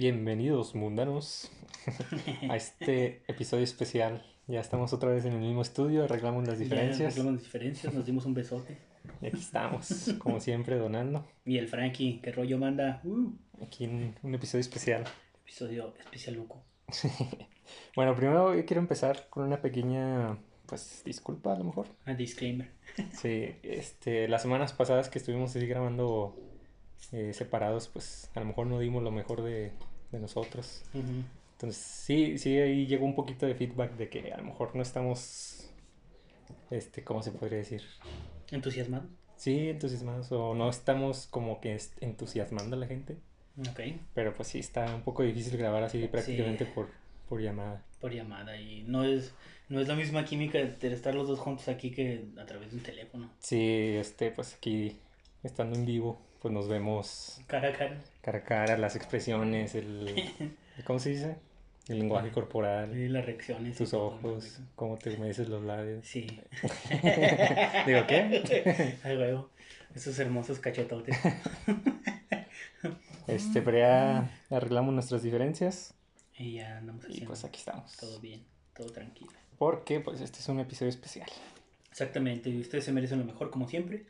Bienvenidos, mundanos, a este episodio especial. Ya estamos otra vez en el mismo estudio, arreglamos las diferencias. Ya arreglamos las diferencias, nos dimos un besote. Y aquí estamos, como siempre, donando. Y el Frankie, qué rollo manda. Uh, Aquí en un episodio especial. episodio especial loco. Bueno, primero yo quiero empezar con una pequeña, pues, disculpa a lo mejor. A disclaimer. Sí, este, las semanas pasadas que estuvimos así grabando eh, separados, pues a lo mejor no dimos lo mejor de, de nosotros. Entonces, sí, sí, ahí llegó un poquito de feedback de que a lo mejor no estamos, este, ¿cómo se podría decir? ¿Entusiasmado? Sí, entusiasmados o no estamos como que entusiasmando a la gente, Ok. pero pues sí, está un poco difícil grabar así prácticamente por, por llamada. Por llamada. Y no es, no es la misma química de estar los dos juntos aquí que a través de un teléfono. Sí, este, pues aquí, estando en vivo, pues nos vemos Cara a cara. cara a cara, las expresiones, el, ¿cómo se dice? El lenguaje corporal, Y las reacciones. y tus ojos, cómo te humedeces los labios. Sí. Digo, ¿qué? Ay, huevo. Esos hermosos cachetotes. Este, pero ya arreglamos nuestras diferencias Y ya andamos y haciendo pues aquí estamos. todo bien, todo tranquilo. Porque pues este es un episodio especial. Exactamente, y ustedes se merecen lo mejor como siempre.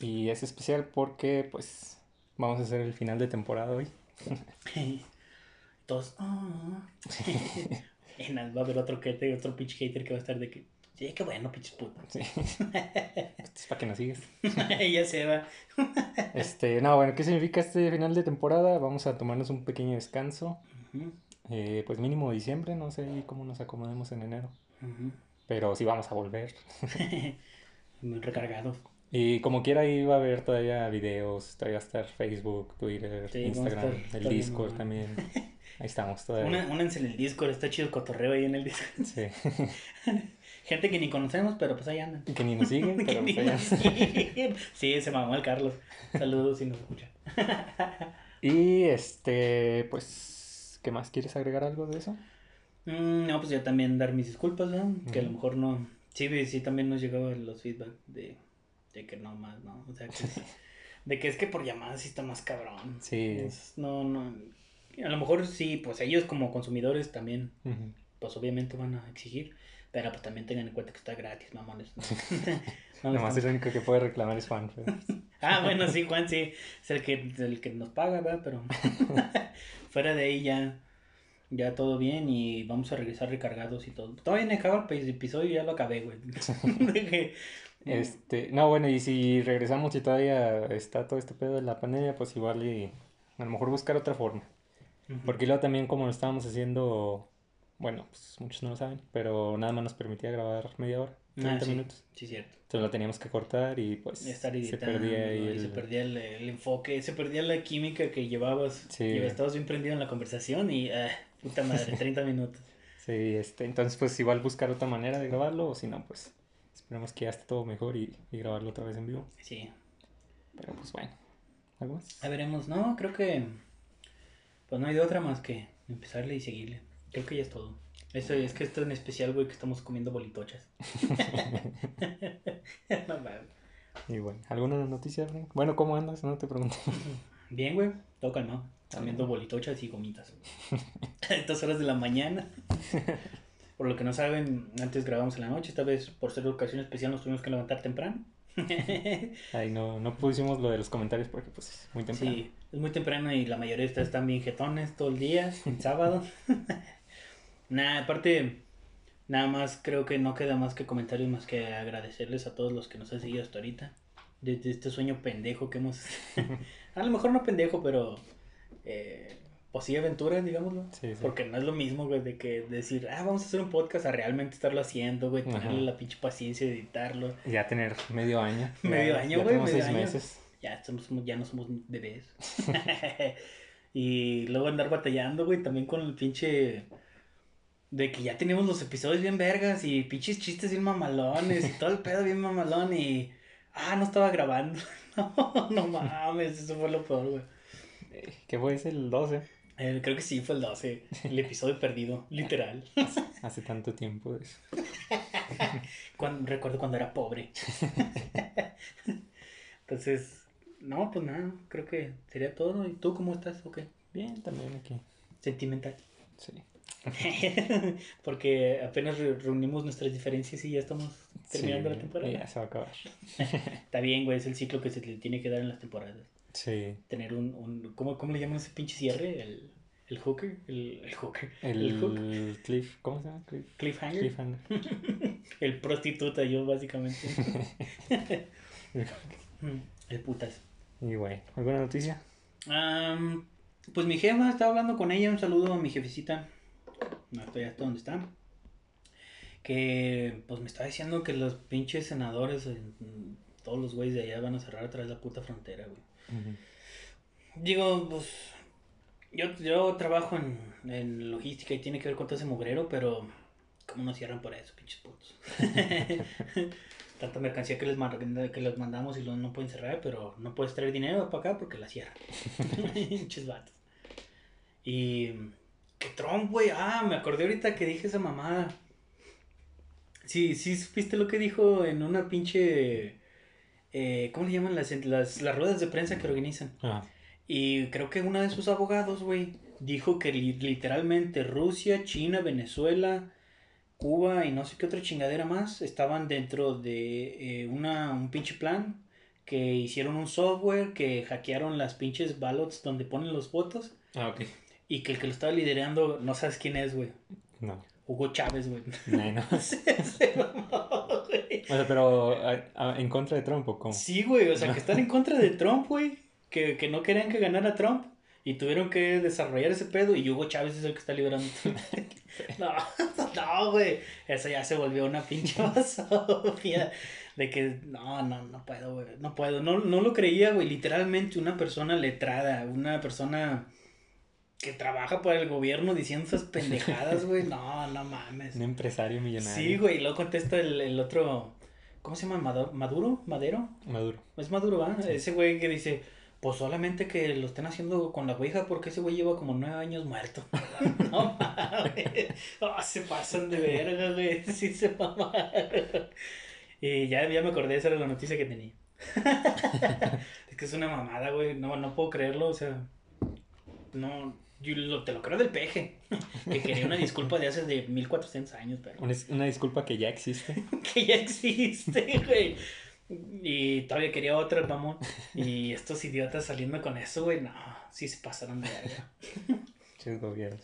Y es especial porque pues vamos a hacer el final de temporada hoy. Todos. Nada, va a haber otro, que, otro pinche hater que va a estar de que. Sí, qué bueno, pinches putos. Sí. Es para que nos sigas. ya se va. Este, no, bueno, ¿qué significa este final de temporada? Vamos a tomarnos un pequeño descanso. Eh, pues mínimo diciembre, no sé cómo nos acomodemos en enero. Pero sí vamos a volver. Muy recargados. Y como quiera ahí va a haber todavía videos, todavía va a estar Facebook, Twitter, Sí, Instagram, estar el Discord también. Ahí estamos todavía. Únanse en el Discord, está chido el cotorreo ahí en el Discord. Sí. Gente que ni conocemos, pero pues ahí andan. Que ni nos siguen, Que pero ni pues nos siguen. Sí, se mamó el Carlos. Saludos si nos escucha. Y este, pues, ¿qué más? ¿Quieres agregar algo de eso? Mm, no, pues ya también dar mis disculpas, ¿no? Que a lo mejor no. Sí, sí, sí, también nos llegaban los feedback de, de que no más, ¿no? O sea, que, de que es que por llamadas sí está más cabrón. Sí. Es- no, no. A lo mejor sí, pues ellos como consumidores también, Ujú. pues obviamente van a exigir. Pero pues también tengan en cuenta que está gratis, mamones. ¿no? No, Nomás estamos- el único que puede reclamar es Juan. pero- Ah, bueno, sí, Juan, sí. Es el que, el que nos paga, ¿verdad? Pero fuera de ahí ya, ya todo bien y vamos a regresar recargados y todo. Todavía no acaba el episodio, ya lo acabé, güey. Este, no, bueno, y si regresamos y todavía está todo este pedo de la pandemia, pues igual y a lo mejor buscar otra forma. Porque luego también como lo estábamos haciendo, bueno, pues muchos no lo saben, pero nada más nos permitía grabar media hora, 30 Ah, sí, minutos. Sí, cierto. Entonces lo teníamos que cortar y pues Estar se editando, perdía ahí y el... se perdía el, el enfoque, se perdía la química que llevabas. Sí. Y estabas bien prendido en la conversación y, ah, puta madre, 30 minutos. Sí, este, entonces pues igual buscar otra manera de grabarlo o si no, pues esperemos que ya esté todo mejor y, y grabarlo otra vez en vivo. Sí. Pero pues bueno, ¿algo más? A veremos, no, creo que pues no hay de otra más que empezarle y seguirle. Creo que ya es todo. Eso es que esto en especial, güey, que estamos comiendo bolitochas. No mames. Y bueno, ¿alguna noticia, Frank? Bueno, ¿cómo andas? No te pregunté. Bien, güey, todo calmado. Comiendo bolitochas y gomitas. A estas horas de la mañana. Por lo que no saben, antes grabamos en la noche. Esta vez, por ser ocasión especial, nos tuvimos que levantar temprano. Ahí no, no pusimos lo de los comentarios porque pues es muy temprano. Sí, es muy temprano y la mayoría de ustedes están bien jetones todo el día, el sábado. Nada, aparte, nada más creo que no queda más que comentarios más que agradecerles a todos los que nos han seguido hasta ahorita. Desde este sueño pendejo que hemos... a lo mejor no pendejo, pero... Eh, pues sí, aventura, digámoslo. Sí, sí. Porque no es lo mismo, güey, de que decir, ah, vamos a hacer un podcast a realmente estarlo haciendo, güey, Ajá. tenerle la pinche paciencia de editarlo. Ya tener medio año. Medio Ya- año, ya güey, tenemos medio seis año. meses. Ya, somos, ya no somos bebés. y luego andar batallando, güey, también con el pinche... De que ya teníamos los episodios bien vergas y pinches chistes bien mamalones y todo el pedo bien mamalón y... Ah, no estaba grabando. No, no mames, eso fue lo peor, güey. Eh, ¿Qué fue ese? El 12. Eh, creo que sí, fue el 12, el episodio perdido, literal. Hace tanto tiempo eso. Cuando, recuerdo cuando era pobre. Entonces, no, pues nada, creo que sería todo. ¿Y tú cómo estás? Ok. Bien, también aquí. Sentimental. Sí. Porque apenas re- reunimos nuestras diferencias y ya estamos terminando Sí, la temporada. Ya se va a acabar. Está bien, güey, es el ciclo que se le tiene que dar en las temporadas. Sí. Tener un, un ¿cómo, ¿cómo le llaman ese pinche cierre? El, el hooker, el, el hooker, el, hook, cliff, ¿cómo se llama? Cliff, cliffhanger, cliffhanger. el prostituta yo básicamente. El putas. Y güey, ¿alguna noticia? Am, pues mi jefa, estaba hablando con ella, un saludo a mi jefecita, no estoy hasta donde está, que pues me estaba diciendo que los pinches senadores, todos los güeyes de allá van a cerrar atrás de la puta frontera, güey. Digo, pues yo, yo trabajo en, en logística y tiene que ver con todo ese mugrero, pero ¿cómo no cierran por eso, pinches putos? Tanta mercancía que les, que les mandamos y luego no pueden cerrar, pero no puedes traer dinero para acá porque la cierran. Pinches vatos. Y que Trump, güey, ah, me acordé ahorita que dije esa mamada. Sí, sí, supiste lo que dijo en una pinche... eh, ¿Cómo le llaman las, las, las ruedas de prensa que organizan? Ah, Y creo que uno de sus abogados, güey, dijo que li- literalmente Rusia, China, Venezuela, Cuba y no sé qué otra chingadera más estaban dentro de eh, una, un pinche plan que hicieron un software que hackearon las pinches ballots donde ponen los votos ah ok. y que el que lo estaba liderando, no sabes quién es, güey. No. Hugo Chávez, güey. No, no. Se mamó, güey. O sea, pero ¿a- a- en contra de Trump o cómo? Sí, güey, o sea, que están en contra de Trump, güey. Que, que no querían que ganara Trump. Y tuvieron que desarrollar ese pedo. Y Hugo Chávez es el que está liderando. no, no, güey. Eso ya se volvió una pinche basofia. De que, no, no, no puedo, güey. No puedo. No, no lo creía, güey. Literalmente una persona letrada. Una persona que trabaja para el gobierno diciendo esas pendejadas, güey. No, no mames. Un empresario millonario. Sí, güey. Y luego contesta el, el otro. ¿Cómo se llama? ¿Maduro? ¿Madero? Maduro. Es Maduro, ¿va? Sí. Ese güey que dice, pues solamente que lo estén haciendo con la ouija porque ese güey lleva como nueve años muerto. no mames. Oh, se pasan de verga, güey. Sí se mamaron. Y ya, ya me acordé, esa era la noticia que tenía. es que es una mamada, güey. No, no puedo creerlo, o sea. No, yo lo- te lo creo del peje. que quería una disculpa de hace de 1400 años, pero Una, una disculpa que ya existe. que ya existe, güey. Y todavía quería otra, mamón. Y estos idiotas saliendo con eso, güey, no, sí se pasaron de verga. Chis gobiernos.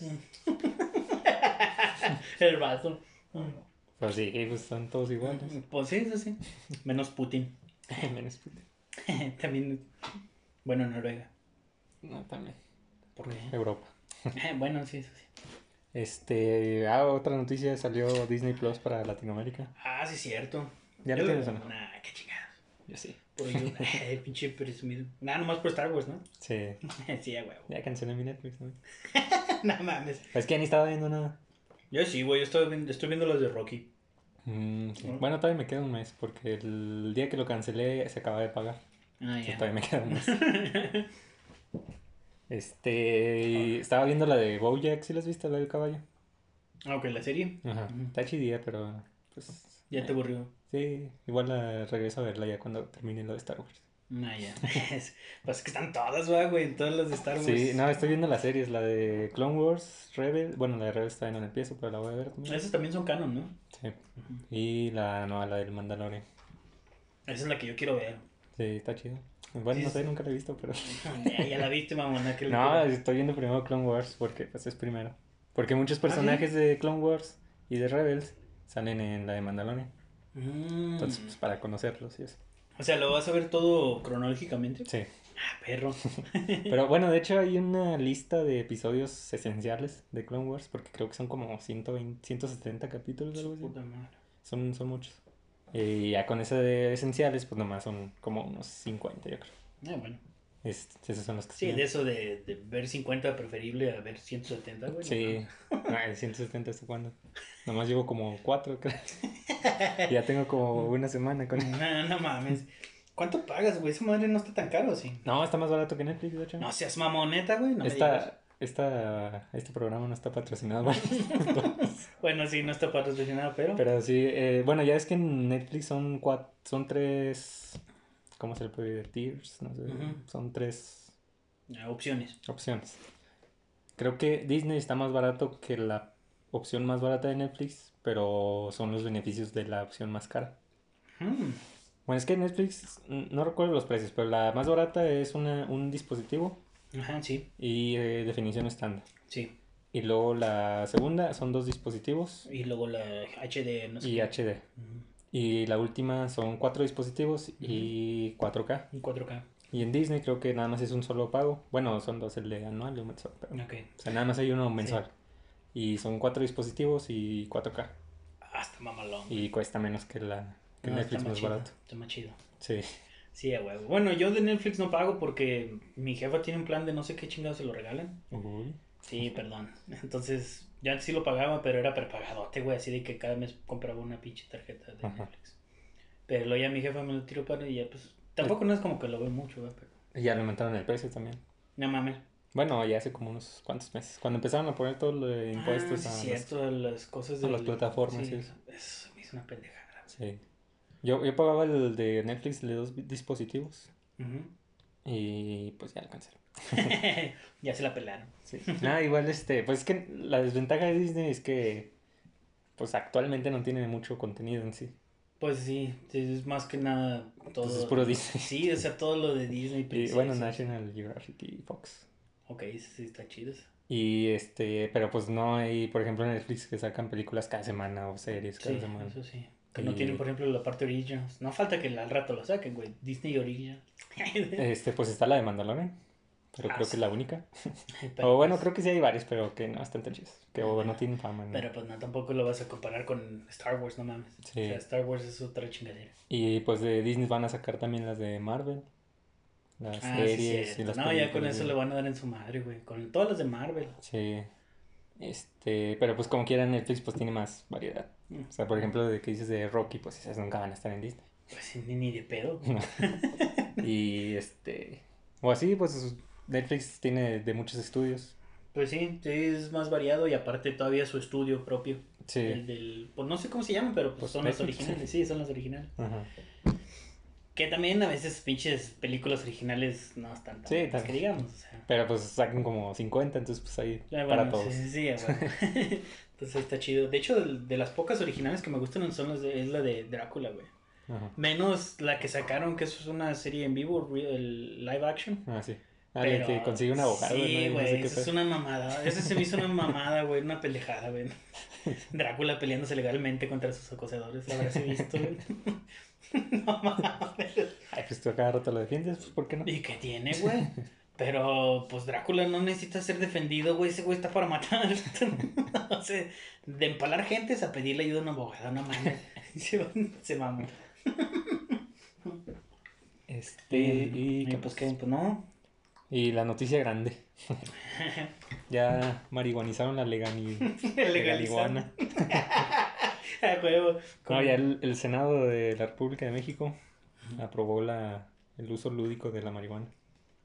El vato. Pues sí, pues son todos iguales. Pues sí, eso sí. Menos Putin. Menos Putin. También, bueno, Noruega. No, también. ¿Por qué? Europa. Bueno, sí, eso sí. Este, ah, otra noticia, salió Disney Plus para Latinoamérica. Ah, sí, cierto. ¿Ya lo tienes o no? Nah, qué chingados. Yo sí. Por yo, eh, pinche presumido. Nada, nomás por Star Wars, ¿no? Sí. sí, a huevo. Ya cancelé mi Netflix, ¿no? no mames. Es que ya ni estaba viendo nada. Yo sí, güey, yo estoy, viendo- estoy viendo las de Rocky. Mm, sí. ¿No? Bueno, todavía me queda un mes porque el día que lo cancelé se acaba de pagar. Ah, ya. todavía me queda un mes. Este, estaba viendo la de Bojack, ¿sí la has visto, la del caballo? Ah, ok, la serie. Ajá, está chidilla, pero pues... Ya te aburrió. Sí, igual la regreso a verla ya cuando termine lo de Star Wars. Ah, ya. Es- pues es que están todas, ¿verdad, güey. Todas las de Star Wars. Sí, no, estoy viendo las series, la de Clone Wars, Rebel, bueno, la de Rebel todavía no la empiezo, pero la voy a ver también. Esas también son canon, ¿no? Sí. Y la nueva, la del Mandalorian. Esa es la que yo quiero ver. Sí, está chido. Bueno, no sé, nunca la he visto, pero... ya, ya la viste, mamona. Que No, estoy viendo primero Clone Wars porque pues es primero. Porque ¿Ah, muchos personajes de Clone Wars y de Rebels salen en la de Mandalorian. Mm. Entonces, pues para conocerlos y eso. O sea, ¿lo vas a ver todo cronológicamente? Sí. Ah, perro. Pero bueno, de hecho hay una lista de episodios esenciales de Clone Wars porque creo que son como 120, 170 capítulos o algo así. Puta madre. Son, son muchos. Y ya con ese de esenciales, pues nomás son como unos 50, yo creo. Ah, bueno. Es- esos son los que Sí, de eso de, de ver 50 preferible a ver 170, güey. Sí, Ah, el 170 hasta cuándo. Nomás llevo como 4, creo. ya tengo como una semana con No, no, no mames. ¿Cuánto pagas, güey? Esa madre no está tan caro, ¿sí? No, está más barato que Netflix, de hecho. No seas mamoneta, güey. No me esta, esta, este programa no está patrocinado. bueno. Sí, no está patrocinado, pero... Pero sí, eh, bueno, ya es que en Netflix son cuatro, son tres, ¿cómo se le puede decir? Tiers, no sé, son tres opciones. opciones. creo que Disney está más barato que la opción más barata de Netflix, pero son los beneficios de la opción más cara. Hmm. Bueno, es que Netflix, no recuerdo los precios, pero la más barata es una, un dispositivo Ajá, sí, y eh, definición estándar. sí. Y luego la segunda son dos dispositivos Y luego la HD, no sé. y qué. HD. Y la última son cuatro dispositivos y 4K. En 4K. Y en Disney creo que nada más es un solo pago. Bueno, son dos, el de anual y un mensual. pero- o sea, nada más hay uno mensual. Y son cuatro dispositivos y 4K. Hasta mamalón. Y cuesta menos que la que No, Netflix está más barato. Está más chido. Sí. Sí, huevo. Bueno, yo de Netflix no pago porque mi jefa tiene un plan de no sé qué chingados se lo regalan. Uy. Sí, perdón. Entonces, ya antes sí lo pagaba, pero era prepagadote, güey. Así de que cada mes compraba una pinche tarjeta de Ajá. Netflix. Pero luego ya mi jefa me lo tiró para y ya, pues. Tampoco no es como que lo veo mucho, güey, pero. Y ya le aumentaron el precio también. No mames. Bueno, ya hace como unos cuantos meses. Cuando empezaron a poner todo lo de impuestos ah, sí, a los- cierto, las cosas de las plataformas, Sí, eso me hizo una pendejada. Sí. Yo, yo pagaba el de Netflix de dos dispositivos Ujú. Y pues ya alcancé. ya se la pelaron. Sí. Nada, igual este, pues es que la desventaja de Disney es que pues actualmente no tiene mucho contenido en sí. Pues sí, es más que nada todo. Pues es puro Disney. Sí, o sea, todo lo de Disney. Y bueno, National Geographic y Fox. Ok, sí, sí, está chido. eso. Y este, pero pues no hay, por ejemplo, en Netflix que sacan películas cada semana o series cada Sí, semana. eso sí. Que no Y- tienen, por ejemplo, la parte Originals. No falta que al rato lo saquen, güey. Disney Original. Este, pues está la de Mandalorian, pero Ah, creo que sí. es la única. Pero, o bueno, pues, creo que sí hay varios, pero que no están tan chidos. Que no tienen fama. ¿no? Pero pues no, tampoco lo vas a comparar con Star Wars, no mames. Sí. O sea, Star Wars es otra chingadera. Y pues de Disney van a sacar también las de Marvel. Las Ah, sí, series y cierto. las No, ya con eso le van a dar en su madre, güey. Con todas las de Marvel. Sí. Este, pero pues como quiera Netflix pues tiene más variedad. O sea, por ejemplo, de que dices de Rocky, pues esas nunca van a estar en Disney. Pues ni, ni de pedo. Y este, o así, pues Netflix tiene de muchos estudios. Pues sí, sí, es más variado y aparte todavía su estudio propio. Sí. El del, pues no sé cómo se llaman, pero pues, Pues son los Netflix. originales. Sí, son los originales. Ajá. Que también a veces pinches películas originales no están tan Sí, que digamos. O sea, Pero pues sacan como 50, entonces pues ahí Ah, para bueno, todos. Sí, sí, sí, bueno. Entonces está chido. De hecho, de, de las pocas originales que me gustan son las de, es la de Drácula, güey. Ajá. Menos la que sacaron, que eso es una serie en vivo, el live action. Ah, sí. Alguien que consigue un abogado. Sí, no güey, sé eso es una mamada. Ese se me hizo una mamada, güey, una pendejada, güey. Drácula peleándose legalmente contra sus acosadores, la habrás visto, güey. no mames. Ay, pues tú a cada rato lo defiendes, pues ¿por qué no? ¿Y qué tiene, güey? Pero, pues Drácula no necesita ser defendido, güey. Ese güey está para matar. o sea, de empalar gente es a pedirle ayuda a un abogado, no mames. Se, se mamó. Este, y, y ¿qué pues que, pues no. Y la noticia grande. ya marihuanizaron la legani... Legalizando. A huevo. No, ya el, el Senado de la República de México aprobó la, el uso lúdico de la marihuana.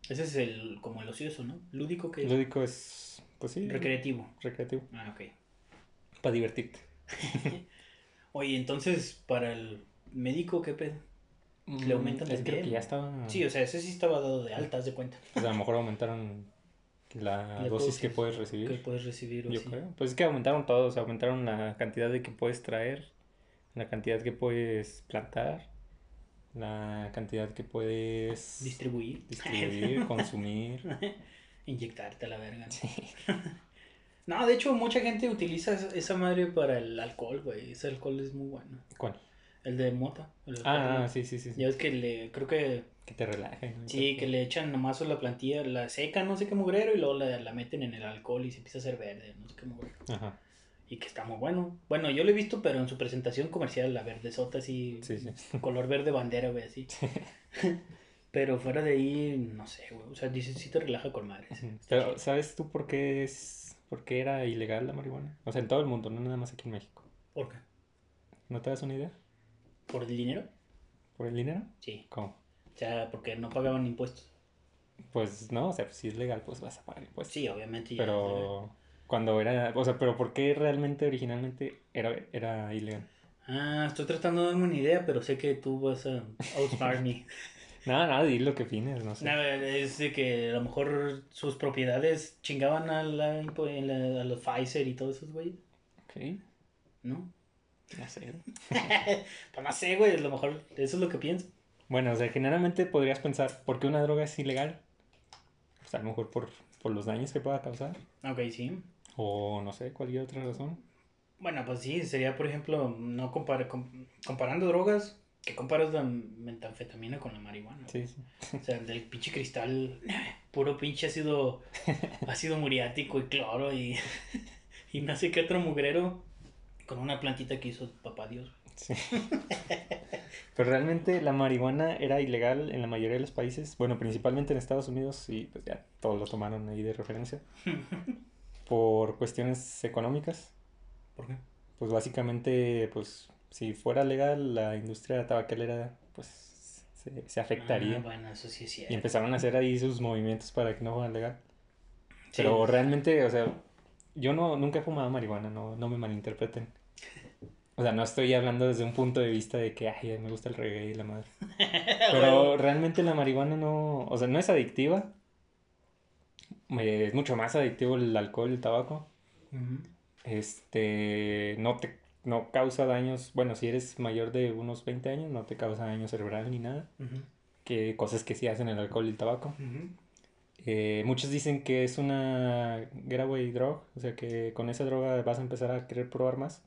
Ese es el, como el ocioso, ¿no? Lúdico que es Lúdico es, pues sí, recreativo. recreativo, Ah, ok. para divertirte. Oye, entonces, para el médico, ¿qué pedo? Le aumentan Mm, es el creo que bien. ya estaba... Sí, o sea, ese sí estaba dado de alta, haz de cuenta. Pues a lo mejor aumentaron la, La dosis que puedes Que recibir. puedes recibir o Yo sí. creo. Pues es que aumentaron todos, aumentaron la cantidad de que puedes traer, la cantidad que puedes plantar, la cantidad que puedes Distribuir. distribuir, consumir. Inyectarte a la verga. ¿no? No, de hecho, mucha gente utiliza esa- madre para el alcohol, güey. Ese alcohol es muy bueno. ¿Cuál? El de mota. el Ah, de- sí, sí, sí. sí. Ya ves que le, creo que, Que te relaje. ¿no? sí, que le echan nomás la plantilla, la secan, no sé qué mugrero, y luego la, la meten en el alcohol y se empieza a hacer verde, no sé qué mugrero. Ajá. Y que está muy bueno. Bueno, yo lo he visto, pero en su presentación comercial, la verdezota así, Sí, sí. color verde bandera, güey, así. pero fuera de ahí, no sé, güey. O sea, dice, sí te relaja con madre. Ujú. Pero, ¿sabes tú por qué es por qué era ilegal la marihuana? O sea, en todo el mundo, no nada más aquí en México. ¿Por qué? ¿No te das una idea? ¿Por el dinero? ¿Por el dinero? Sí. ¿Cómo? O sea, porque no pagaban impuestos. Pues no, o sea, pues, si es legal, pues vas a pagar impuestos. Sí, obviamente. ya- Pero cuando era, o sea, pero ¿por qué realmente originalmente era, era ilegal? Ah, estoy tratando de darme una idea, pero sé que tú vas a outsmart me. Nada, nada, di lo que opinas, no sé. Nada, es de que a lo mejor sus propiedades chingaban a, la, a los Pfizer y todos esos güeyes. Ok, ¿No? no sé. Pues no sé, güey, a lo mejor eso es lo que pienso. Bueno, o sea, generalmente podrías pensar, ¿por qué una droga es ilegal? Pues a lo mejor por, por los daños que pueda causar. Ok, sí. O no sé, cualquier otra razón. Bueno, pues sí, sería, por ejemplo, no compar com- comparando drogas, que comparas la metanfetamina con la marihuana. Sí, sí. O sea, del pinche cristal, puro pinche ácido, ácido muriático y cloro y, y no sé qué otro mugrero con una plantita que hizo papá Dios. Sí. Pero realmente la marihuana era ilegal en la mayoría de los países, bueno, principalmente en Estados Unidos y pues ya todos lo tomaron ahí de referencia por cuestiones económicas. ¿Por qué? Pues básicamente, pues si fuera legal la industria tabacalera pues se, se afectaría Ah, bueno, eso sí es y cierto. empezaron a hacer ahí sus movimientos para que no fuera legal. Sí. Pero realmente, o sea, yo no, nunca he fumado marihuana, no, no me malinterpreten. O sea, no estoy hablando desde un punto de vista de que, ay, me gusta el reggae y la madre. Pero realmente la marihuana no, o sea, no es adictiva. Es mucho más adictivo el alcohol y el tabaco. Este, no te, no causa daños, bueno, si eres mayor de unos 20 años, no te causa daño cerebral ni nada. Que cosas que sí hacen el alcohol y el tabaco. Eh, muchos dicen que es una getaway drug, o sea que con esa droga vas a empezar a querer probar más.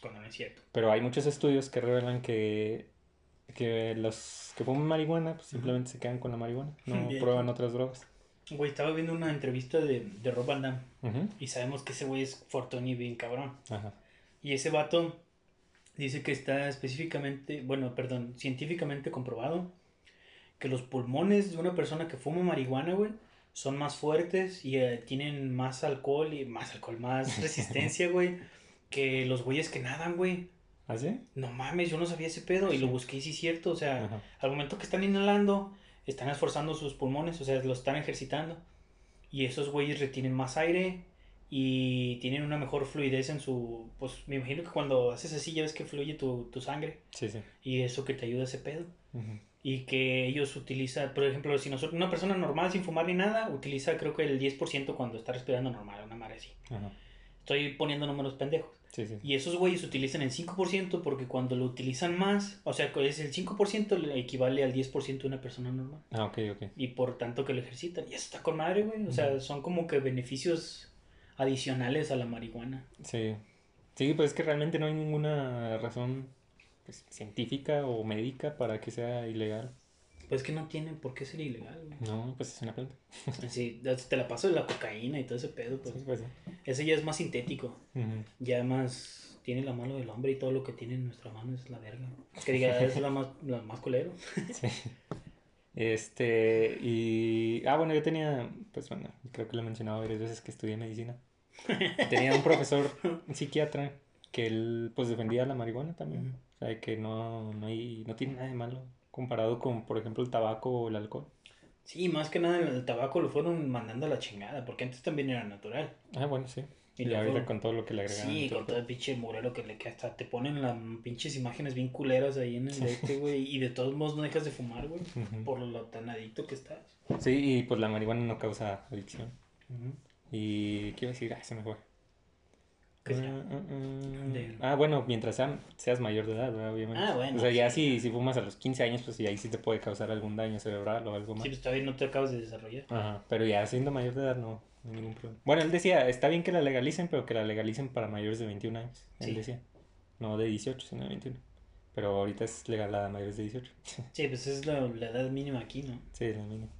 Cuando no es cierto. Pero hay muchos estudios que revelan que, que los que fuman marihuana pues, simplemente se quedan con la marihuana, no Bien. prueban otras drogas. Güey, estaba viendo una entrevista de, de Rob Van Damme Ujú, y sabemos que ese güey es fortón y bien cabrón. Ajá. Y ese vato dice que está específicamente, bueno, perdón, científicamente comprobado que los pulmones de una persona que fuma marihuana, güey, son más fuertes y eh, tienen más alcohol y más alcohol, más resistencia, güey, que los güeyes que nadan, güey. ¿Ah, sí? No mames, yo no sabía ese pedo y lo busqué y sí es cierto, o sea, Ajá. al momento que están inhalando, están esforzando sus pulmones, o sea, los están ejercitando. Y esos güeyes retienen más aire y tienen una mejor fluidez en su... Pues me imagino que cuando haces así ya ves que fluye tu, tu sangre Sí, sí. y eso que te ayuda a ese pedo. Y que ellos utilizan, por ejemplo, si nosotros, una persona normal sin fumar ni nada, utiliza creo que el 10% cuando está respirando normal, una madre así. Ajá. Estoy poniendo números pendejos. Sí, sí. Y esos güeyes utilizan el 5% porque cuando lo utilizan más, o sea, es el 5% le equivale al 10% de una persona normal. Ah, ok, ok. Y por tanto que lo ejercitan. Y eso está con madre, güey. O sea, son como que beneficios adicionales a la marihuana. Sí. Sí, pues es que realmente no hay ninguna razón pues, científica o médica para que sea ilegal. Pues que no tienen por qué ser ilegal, güey. No, pues es una planta. Sí, te la paso de la cocaína y todo ese pedo, pues. Sí, pues sí. Ese ya es más sintético. Ya más tiene la mano del hombre y todo lo que tiene en nuestra mano es la verga. Que diga, es la más, la más culero. Sí. Este, y. Ah, bueno, yo tenía. Pues bueno, creo que lo he mencionado varias veces que estudié medicina. Tenía un profesor, un psiquiatra, que él, pues defendía la marihuana también. O sea, que no, no, hay, no tiene nada de malo comparado con, por ejemplo, el tabaco o el alcohol. Sí, más que nada el tabaco lo fueron mandando a la chingada, porque antes también era natural. Ah, bueno, sí. Y Y, ahorita con todo lo que le agregaron. Sí, y con todo el pinche murero que le que hasta te ponen las pinches imágenes bien culeras ahí en el este, güey. Y de todos modos no dejas de fumar, güey. Por lo tan adicto que estás. Sí, y pues la marihuana no causa adicción. Y ¿qué iba a decir? Ah, se me fue. ¿Qué Ah, será? ah, ah. De- Ah, bueno, mientras sea- seas mayor de edad, ¿verdad? obviamente. Ah, bueno, O sea, ya sí. si, si fumas a los 15 años, pues ahí sí te puede causar algún daño cerebral o algo más. Sí, pues todavía no te acabas de desarrollar. Ajá, pero ya siendo mayor de edad no, no hay ningún problema. Bueno, él decía, está bien que la legalicen, pero que la legalicen para mayores de 21 años. Él Sí. decía. No de 18, sino de 21. Pero ahorita es legal a mayores de 18. Sí, pues es la, la edad mínima aquí, ¿no? Sí, es la mínima.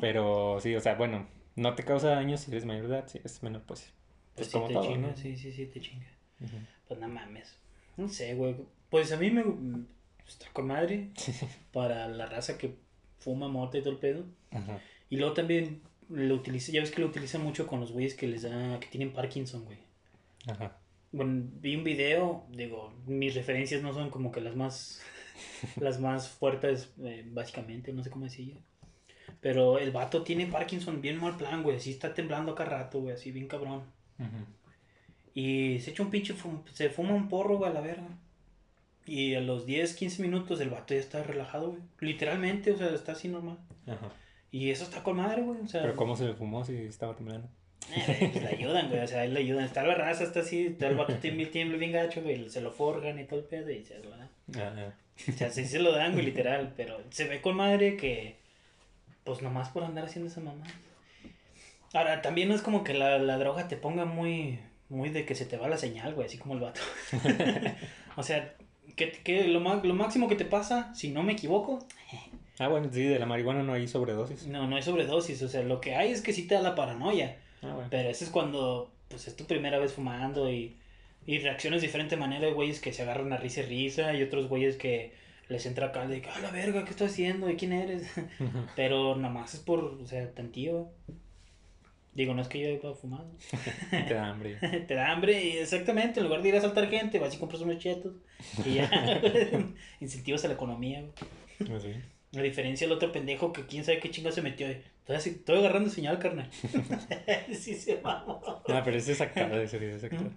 Pero sí, o sea, bueno, no te causa daño si eres mayor de edad, si eres menor, pues. Pues, sí te todo, chinga, ¿no? sí, sí, sí, te chinga. Pues no mames. No sé, güey. Pues a mí me está con madre para la raza que fuma mota y todo el pedo. Ajá. Y luego también lo utiliza, ya ves que lo utilizan mucho con los güeyes que les da, que tienen Parkinson, güey. Ajá. Bueno, vi un video, digo, mis referencias no son como que las más, las más fuertes, eh, básicamente, no sé cómo decirlo. Pero el vato tiene Parkinson bien mal plan, güey, así está temblando acá rato, güey, así bien cabrón. Ujú. Y se echa un pinche, fum- se fuma un porro, güey, a la verga. Y a los 10, 15 minutos el vato ya está relajado, güey. Literalmente, o sea, está así normal. Ajá. Y eso está con madre, güey. O sea, Pero ¿cómo se le fumó si estaba temblando? eh, pues le ayudan, güey. O sea, ahí le ayudan. Está la raza, está así. Está el vato tiemble, tiemble bien gacho, güey. Se lo forjan y todo el pedo y se lo dan. Ah. O sea, sí se lo dan, güey, literal. Pero se ve con madre que. Pues nomás por andar haciendo esa mamá. Ahora, también no es como que la, la droga te ponga muy. Muy de que se te va la señal, güey. Así como el vato. o sea, que, que lo, lo máximo que te pasa, si no me equivoco, Ah, bueno, sí, de la marihuana no hay sobredosis. no, no es sobredosis. O sea, lo que hay es que sí te da la paranoia. Ah, bueno. Pero eso es cuando pues es tu primera vez fumando y, y reacciones de diferente manera. Hay güeyes que se agarran a risa y risa y otros güeyes que les entra acá de que, ah, la verga, ¿qué estoy haciendo? ¿Y quién eres? Pero nada más es por, o sea, tantío. Digo, no es que yo haya fumado. Te da hambre. Te da hambre y exactamente, en lugar de ir a saltar gente, vas y compras unos chetos y ya. Incentivos a la economía. güey. Así. A diferencia del otro pendejo que quién sabe qué chingo se metió. Estoy, así- estoy agarrando señal, carnal. sí se mamó. No, pero ese es actuado, ese es actuado.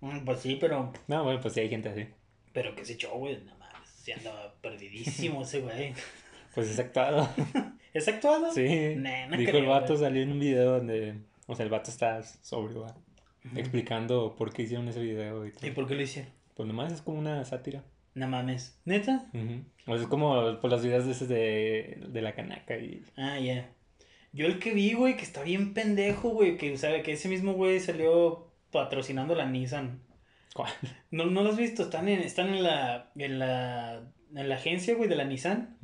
Mm, Pues sí, pero, No, bueno, pues sí hay gente así. pero que se echó, güey, nada más. Se andaba perdidísimo ese güey. Pues es actuado. ¿Es actuado? Sí. Nah, no Dijo creo, el vato, salió en un video donde. O sea, el vato está sobrio, ¿va? Ujú. explicando por qué hicieron ese video y ¿Y todo. por qué lo hicieron? Pues nomás es como una sátira. No mames. ¿Neta? Ujú. O sea, es como por los videos de esos de, de la canaca y. Ah, ya. Yo el que vi, güey, que está bien pendejo, güey, que, o sea, que ese mismo güey salió patrocinando la Nissan. ¿Cuál? ¿No, no lo has visto? Están en, están en la, en la, en la agencia, güey, de la Nissan.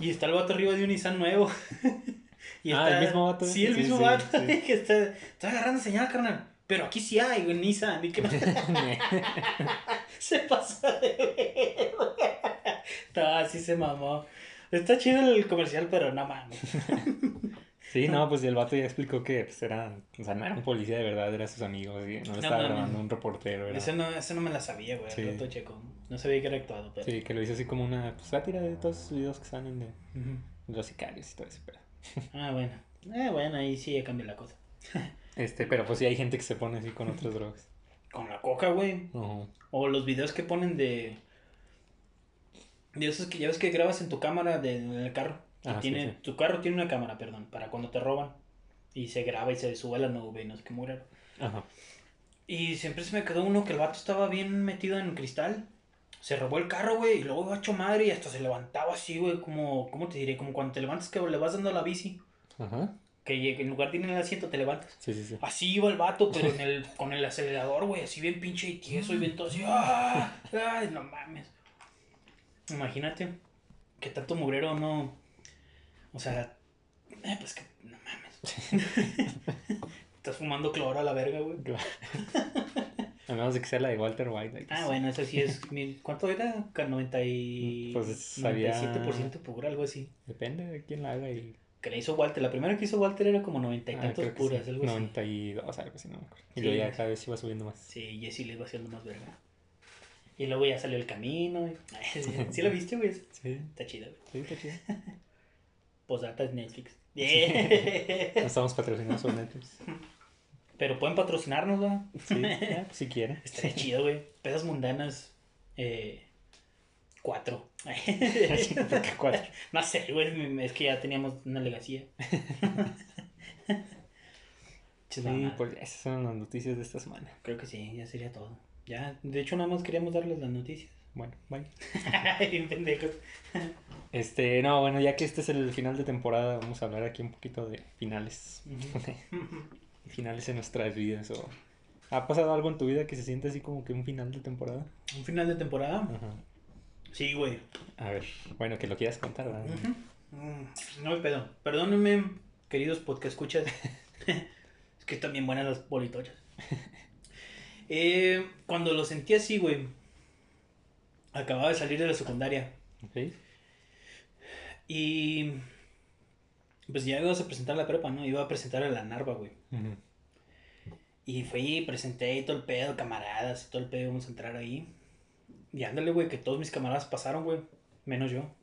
Y está el vato arriba de un Nissan nuevo. y Ah, ¿el mismo vato? Sí, el Sí, mismo sí, vato. sí. que está, está agarrando señal, carnal. Pero aquí sí hay, güey, Nissan. Y no- se pasa de. No, así se mamó. Está chido el comercial, pero no mames. Sí, no, pues el vato ya explicó que pues, era, o sea, no era un policía de verdad, era sus amigos, y no lo estaba grabando un reportero, era- Eso no, eso no me la sabía, güey. Sí. al rato checo. No sabía que era actuado, pero. Sí, que lo hizo así como una pues, sátira de todos sus videos que salen de Ujú. los sicarios y todo ese pedo. Ah, bueno. Eh, bueno, ahí sí ya cambia la cosa. Este, pero pues sí hay gente que se pone así con otras drogas. Con la coca, güey. Ujú. O los videos que ponen de. De esos que ya ves que grabas en tu cámara de, en el carro. Ah, tiene, sí. Tu carro tiene una cámara, perdón, para cuando te roban. Y se graba y se sube a la nube y no sé qué muy raro. Ajá. Y siempre se me quedó uno que el vato estaba bien metido en cristal. Se robó el carro, güey, y luego hecho madre y hasta se levantaba así, güey, como, ¿cómo te diré? Como cuando te levantas que le vas dando a la bici. Ajá. Que en lugar de ir en el asiento te levantas. Sí, sí, sí. Así iba el vato, pero en el, con el acelerador, güey, así bien pinche y tieso y bien todo así. ¡ah! ¡Ay, no mames! Imagínate que tanto mugrero no. O sea, eh, pues que no mames. Estás fumando cloro a la verga, güey. A menos de que sea la de Walter White. Ah, bueno, eso sí es. mil- ¿Cuánto era? Ca- 90 y... Pues sabía- 97% pura, algo así. Depende de quién la haga y... Que la hizo Walter. La primera que hizo Walter era como 90 y Ah, tantos puras, sí. algo así. 92, algo así, no me acuerdo. Y Sí, luego ya cada vez iba subiendo más. Sí, Jesse le iba haciendo más verga. Y luego ya salió el camino. y- ¿Sí lo viste, güey? Sí, Está chido, güey. sí, está chido. Posdata es Netflix. No Yeah. estamos patrocinados por Netflix. Pero pueden patrocinarnos, ¿verdad? Sí, pues, si quieren. Estaría chido, güey. Pesas mundanas. Eh, cuatro. ¿Por qué cuatro? no sé, güey. Es que ya teníamos una legacía. Sí, pues esas son las noticias de esta semana. Creo que sí, ya sería todo. Ya, de hecho, nada más queríamos darles las noticias. Bueno, bye. Bien pendejos. Este, no, bueno, ya que este es el final de temporada, vamos a hablar aquí un poquito de finales. finales en nuestras vidas. O... ¿Ha pasado algo en tu vida que se siente así como que un final de temporada? Un final de temporada. Ajá. Sí, güey. A ver, bueno, que lo quieras contar, ¿verdad? Mm, No hay pedo. Perdónenme, queridos podcast escuchas. es que están bien buenas las politochas. Eh, cuando lo sentí así, güey. Acababa de salir de la secundaria. Ok. Y. Pues ya ibas a presentar la prepa, ¿no? Iba a presentar a la Narva, güey. Y fui, presenté y todo el pedo, camaradas y todo el pedo, vamos a entrar ahí. Y ándale, güey, que todos mis camaradas pasaron, güey. Menos yo.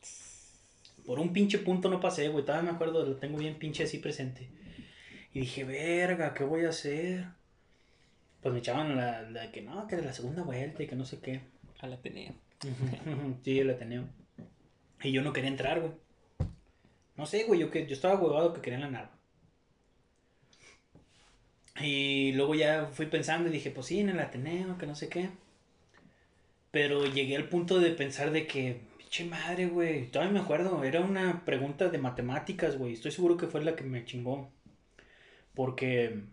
Por un pinche punto no pasé, güey. Todavía me acuerdo, lo tengo bien pinche así presente. Y dije, verga, ¿qué voy a hacer? Pues me echaban la, la que no, que de la segunda vuelta y que no sé qué. Al Ateneo. sí, el Ateneo. Y yo no quería entrar, güey. No sé, güey, yo, que, yo estaba huevado que quería en la narva. Y luego ya fui pensando y dije, pues sí, en el Ateneo, que no sé qué. Pero llegué al punto de pensar de que, pinche madre, güey. Todavía me acuerdo, era una pregunta de matemáticas, güey. Estoy seguro que fue la que me chingó. Porque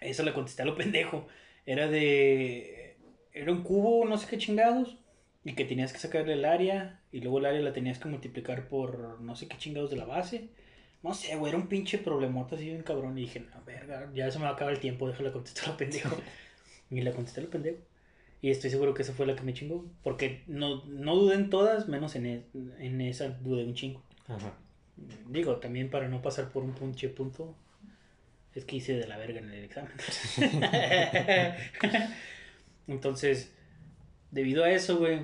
esa la contesté a lo pendejo. Era de. Era un cubo, no sé qué chingados. Y que tenías que sacarle el área. Y luego el área la tenías que multiplicar por no sé qué chingados de la base. No sé, güey, era un pinche problemota así bien cabrón. Y dije, no, verga, ya se me va a acabar el tiempo, déjala contestar a lo pendejo. y la contesté a lo pendejo. Y estoy seguro que esa fue la que me chingó. Porque no, no dudé en todas, menos en, en esa dudé un chingo. Ajá. Digo, también para no pasar por un pinche punto. Es que hice de la verga en el examen. Entonces, debido a eso, güey,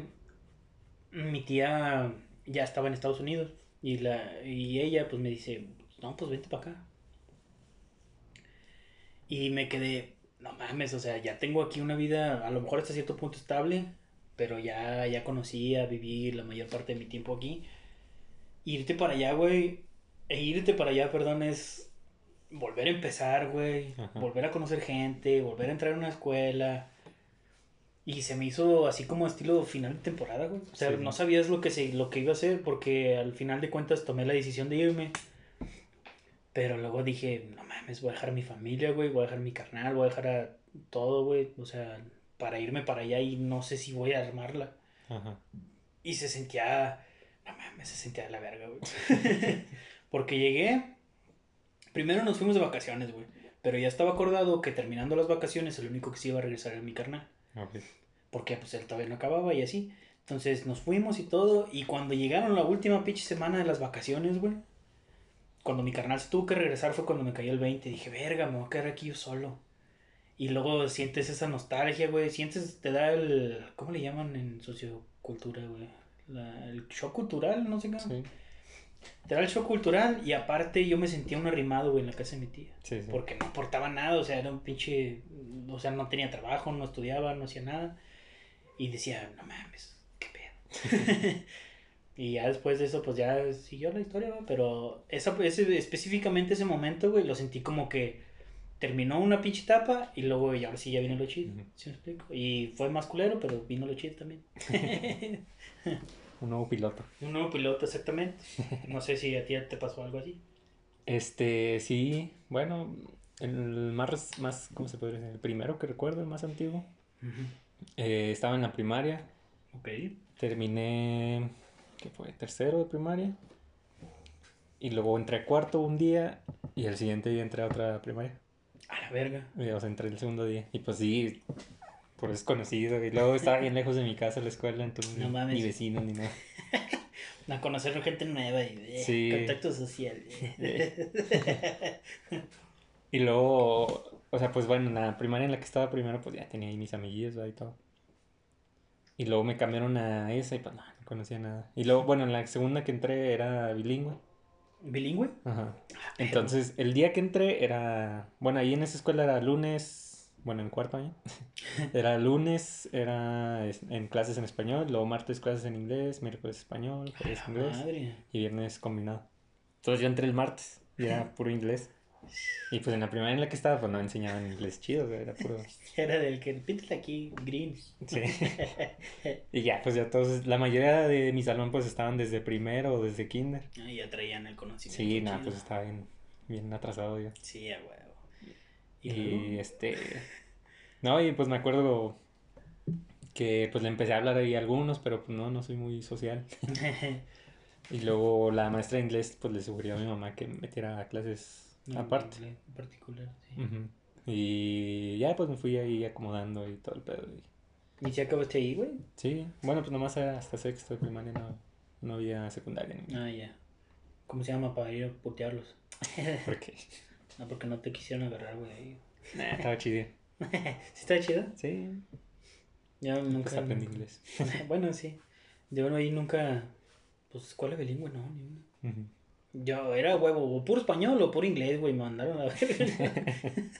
mi tía ya estaba en Estados Unidos. Y, la, y ella, pues me dice, no, pues vente para acá. Y me quedé, no mames, o sea, ya tengo aquí una vida, a lo mejor hasta cierto punto estable, pero ya, ya conocí a vivir la mayor parte de mi tiempo aquí. Irte para allá, güey, e irte para allá, perdón, es volver a empezar, güey, volver a conocer gente, volver a entrar a una escuela. Y se me hizo así como estilo final de temporada, güey. O sea, Sí. no sabías lo que, se, lo que iba a hacer porque al final de cuentas tomé la decisión de irme. Pero luego dije, no mames, voy a dejar a mi familia, güey, voy a dejar a mi carnal, voy a dejar a todo, güey. O sea, para irme para allá y no sé si voy a armarla. Ajá. Y se sentía, no mames, se sentía de la verga, güey. Porque llegué, primero nos fuimos de vacaciones, güey. Pero ya estaba acordado que terminando las vacaciones, el único que se iba a regresar era mi carnal. Ok. Porque pues él todavía no acababa y así. Entonces nos fuimos y todo. Y cuando llegaron la última pinche semana de las vacaciones, güey. Cuando mi carnal se tuvo que regresar fue cuando me cayó el 20. Dije, verga, me voy a quedar aquí yo solo. Y luego sientes esa nostalgia, güey. Sientes, te da el... ¿Cómo le llaman en sociocultura, güey? La- el shock cultural, no sé qué. Sí. Te da el shock cultural y aparte yo me sentía un arrimado, güey, en la casa de mi tía. Sí, sí. Porque no aportaba nada, o sea, era un pinche. O sea, no tenía trabajo, no estudiaba, no hacía nada. Y decía, no mames, qué pedo. y ya después de eso, pues ya siguió la historia, güey, Pero esa, ese, específicamente ese momento, güey, lo sentí como que terminó una pinche etapa y luego y ahora sí ya vino lo chido. Ujú. ¿Sí me explico? Y fue más culero, pero vino lo chido también. Un nuevo piloto. un nuevo piloto, exactamente. No sé si a ti te pasó algo así. Este, sí, bueno, el más, más, ¿cómo se puede decir? El primero que recuerdo, el más antiguo. eh, estaba en la primaria, Ok. terminé, ¿qué fue? Tercero de primaria. Y luego entré a cuarto un día y el siguiente día entré a otra primaria. A la verga. Y, O sea, entré el segundo día. Y pues sí, por desconocido. Y luego estaba bien lejos de mi casa la escuela, entonces No ni- mames. ni vecino ni nada. A conocer gente nueva y eh, Sí. contacto social. Y luego, o sea, pues bueno, en la primaria en la que estaba primero, pues ya tenía ahí mis amiguillos ¿verdad? y todo. Y luego me cambiaron a esa y pues no, no conocía nada. Y luego, bueno, en la segunda que entré era bilingüe. ¿Bilingüe? Ajá. perro. Entonces, el día que entré era, bueno, ahí en esa escuela era lunes, bueno, en cuarto año. Era lunes, era en clases en español, luego martes clases en inglés, miércoles español, jueves inglés madre. y viernes combinado. Entonces yo entré el martes y era puro inglés. Y pues en la primera en la que estaba, pues no enseñaban inglés chido, era puro... Era del que píntale aquí, green. Sí. Y ya, pues ya todos, la mayoría de mi salón pues estaban desde primero o desde kinder. Ah, ya traían el conocimiento. Sí, nada, pues estaba bien, bien atrasado yo. Sí, a huevo. Y, este... No, y pues me acuerdo que pues le empecé a hablar ahí a algunos, pero pues no, no soy muy social. Y luego la maestra de inglés pues le sugirió a mi mamá que me metiera a clases aparte. En particular, sí. Y ya pues me fui ahí acomodando y todo el pedo. y- ¿Y si acabaste ahí, güey? Sí, bueno, pues nomás hasta sexto de primaria, no, no había secundaria ni nada. Ah, ya. ¿Cómo se llama para ir a putearlos? Porque No, porque no te quisieron agarrar, güey. nah, estaba chido. ¿Sí está chido? Sí, Ya nunca. pues aprendí inglés. bueno, sí. De bueno, ahí nunca. Pues escuela bilingüe, no, ni una. Yo era huevo, o puro español o puro inglés, güey, me mandaron a ver.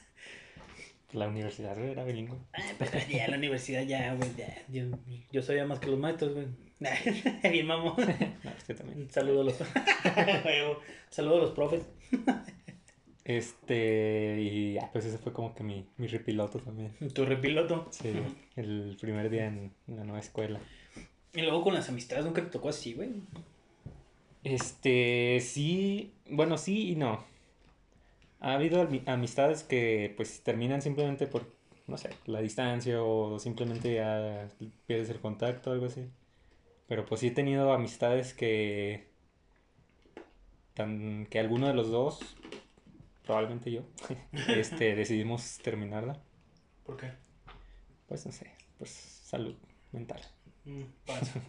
La universidad güey, era bilingüe. Ah, pero ya en la universidad ya, güey, ya. Yo, yo sabía más que los maestros, güey. Bien, mamón. No, usted también. Un saludo a los... Huevo. saludo a los profes. Este, y pues ese fue como que mi, mi repiloto también. Tu repiloto. Sí, el primer día en, en la nueva escuela. Y luego con las amistades nunca te tocó así, güey. Este, sí, bueno, sí y no. Ha habido ami- amistades que pues terminan simplemente por, no sé, la distancia o simplemente ya pierdes el contacto o algo así. Pero pues sí he tenido amistades que, tan, que alguno de los dos, probablemente yo, este, decidimos terminarla. ¿Por qué? Pues no sé, pues salud mental. Mm, pasa.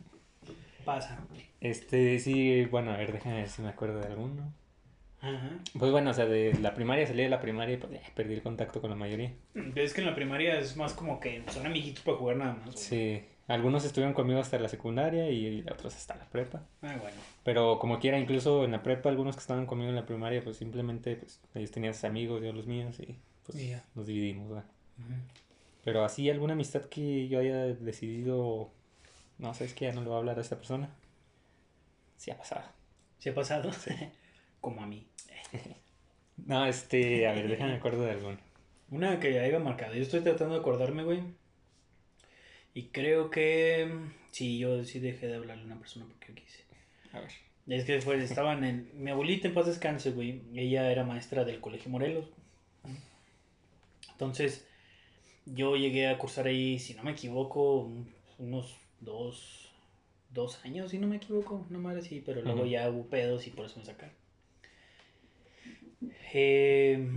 Pasa. Este, sí, bueno, a ver, déjame ver si me acuerdo de alguno. Ajá. Pues bueno, o sea, de la primaria salí de la primaria y pues perdí el contacto con la mayoría. Es que en la primaria es más como que son amiguitos para jugar nada más. güey. Sí, algunos estuvieron conmigo hasta la secundaria y otros hasta la prepa. Ah, bueno. Pero como quiera, incluso en la prepa, algunos que estaban conmigo en la primaria, pues simplemente, pues ellos tenían sus amigos, yo los míos y pues Y ya. nos dividimos, ¿verdad? Ujú. Pero así, alguna amistad que yo haya decidido, no sé, es que ya no le voy a hablar a esta persona. Sí ha pasado. ¿Sí ha pasado? como a mí. No, este, a ver, déjame acuerdo de alguno. Una que haya marcado. Yo estoy tratando de acordarme, güey. Y creo que sí, yo sí dejé de hablarle a una persona porque yo quise. A ver. Es que después estaban en. Mi abuelita en paz descanse, güey. Ella era maestra del Colegio Morelos. Entonces, yo llegué a cursar ahí, si no me equivoco, un- unos dos, dos años, si no me equivoco. No madre sí, pero luego ya hubo pedos y por eso me sacaron. Eh,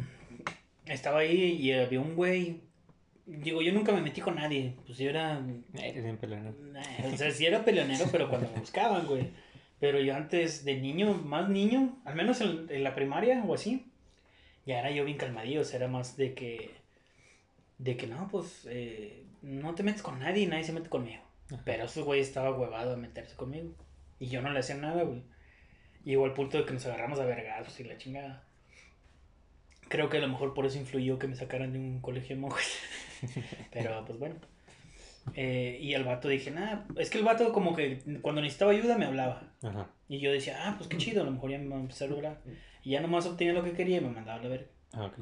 estaba ahí y había un güey. Digo, yo nunca me metí con nadie. Pues yo era Eres bien. Nah, O sea, sí era peleonero, pero cuando me buscaban, güey. Pero yo antes de niño, más niño, al menos en, en la primaria o así, ya era yo bien calmadillo, o sea, era más de que, de que no, pues, eh, no te metes con nadie y nadie se mete conmigo. Ajá. Pero ese güey estaba huevado a meterse conmigo. Y yo no le hacía nada, güey. Llegó al punto de que nos agarramos a vergazos y la chingada. Creo que a lo mejor por eso influyó que me sacaran de un colegio de monjes. Pero, pues bueno. Eh, y al vato dije, nada, es que el vato como que cuando necesitaba ayuda me hablaba. Ajá. Y yo decía, ah, pues qué chido, a lo mejor ya me va a empezar a lograr. Y ya nomás obtenía lo que quería y me mandaba a la verga. Ah, ok.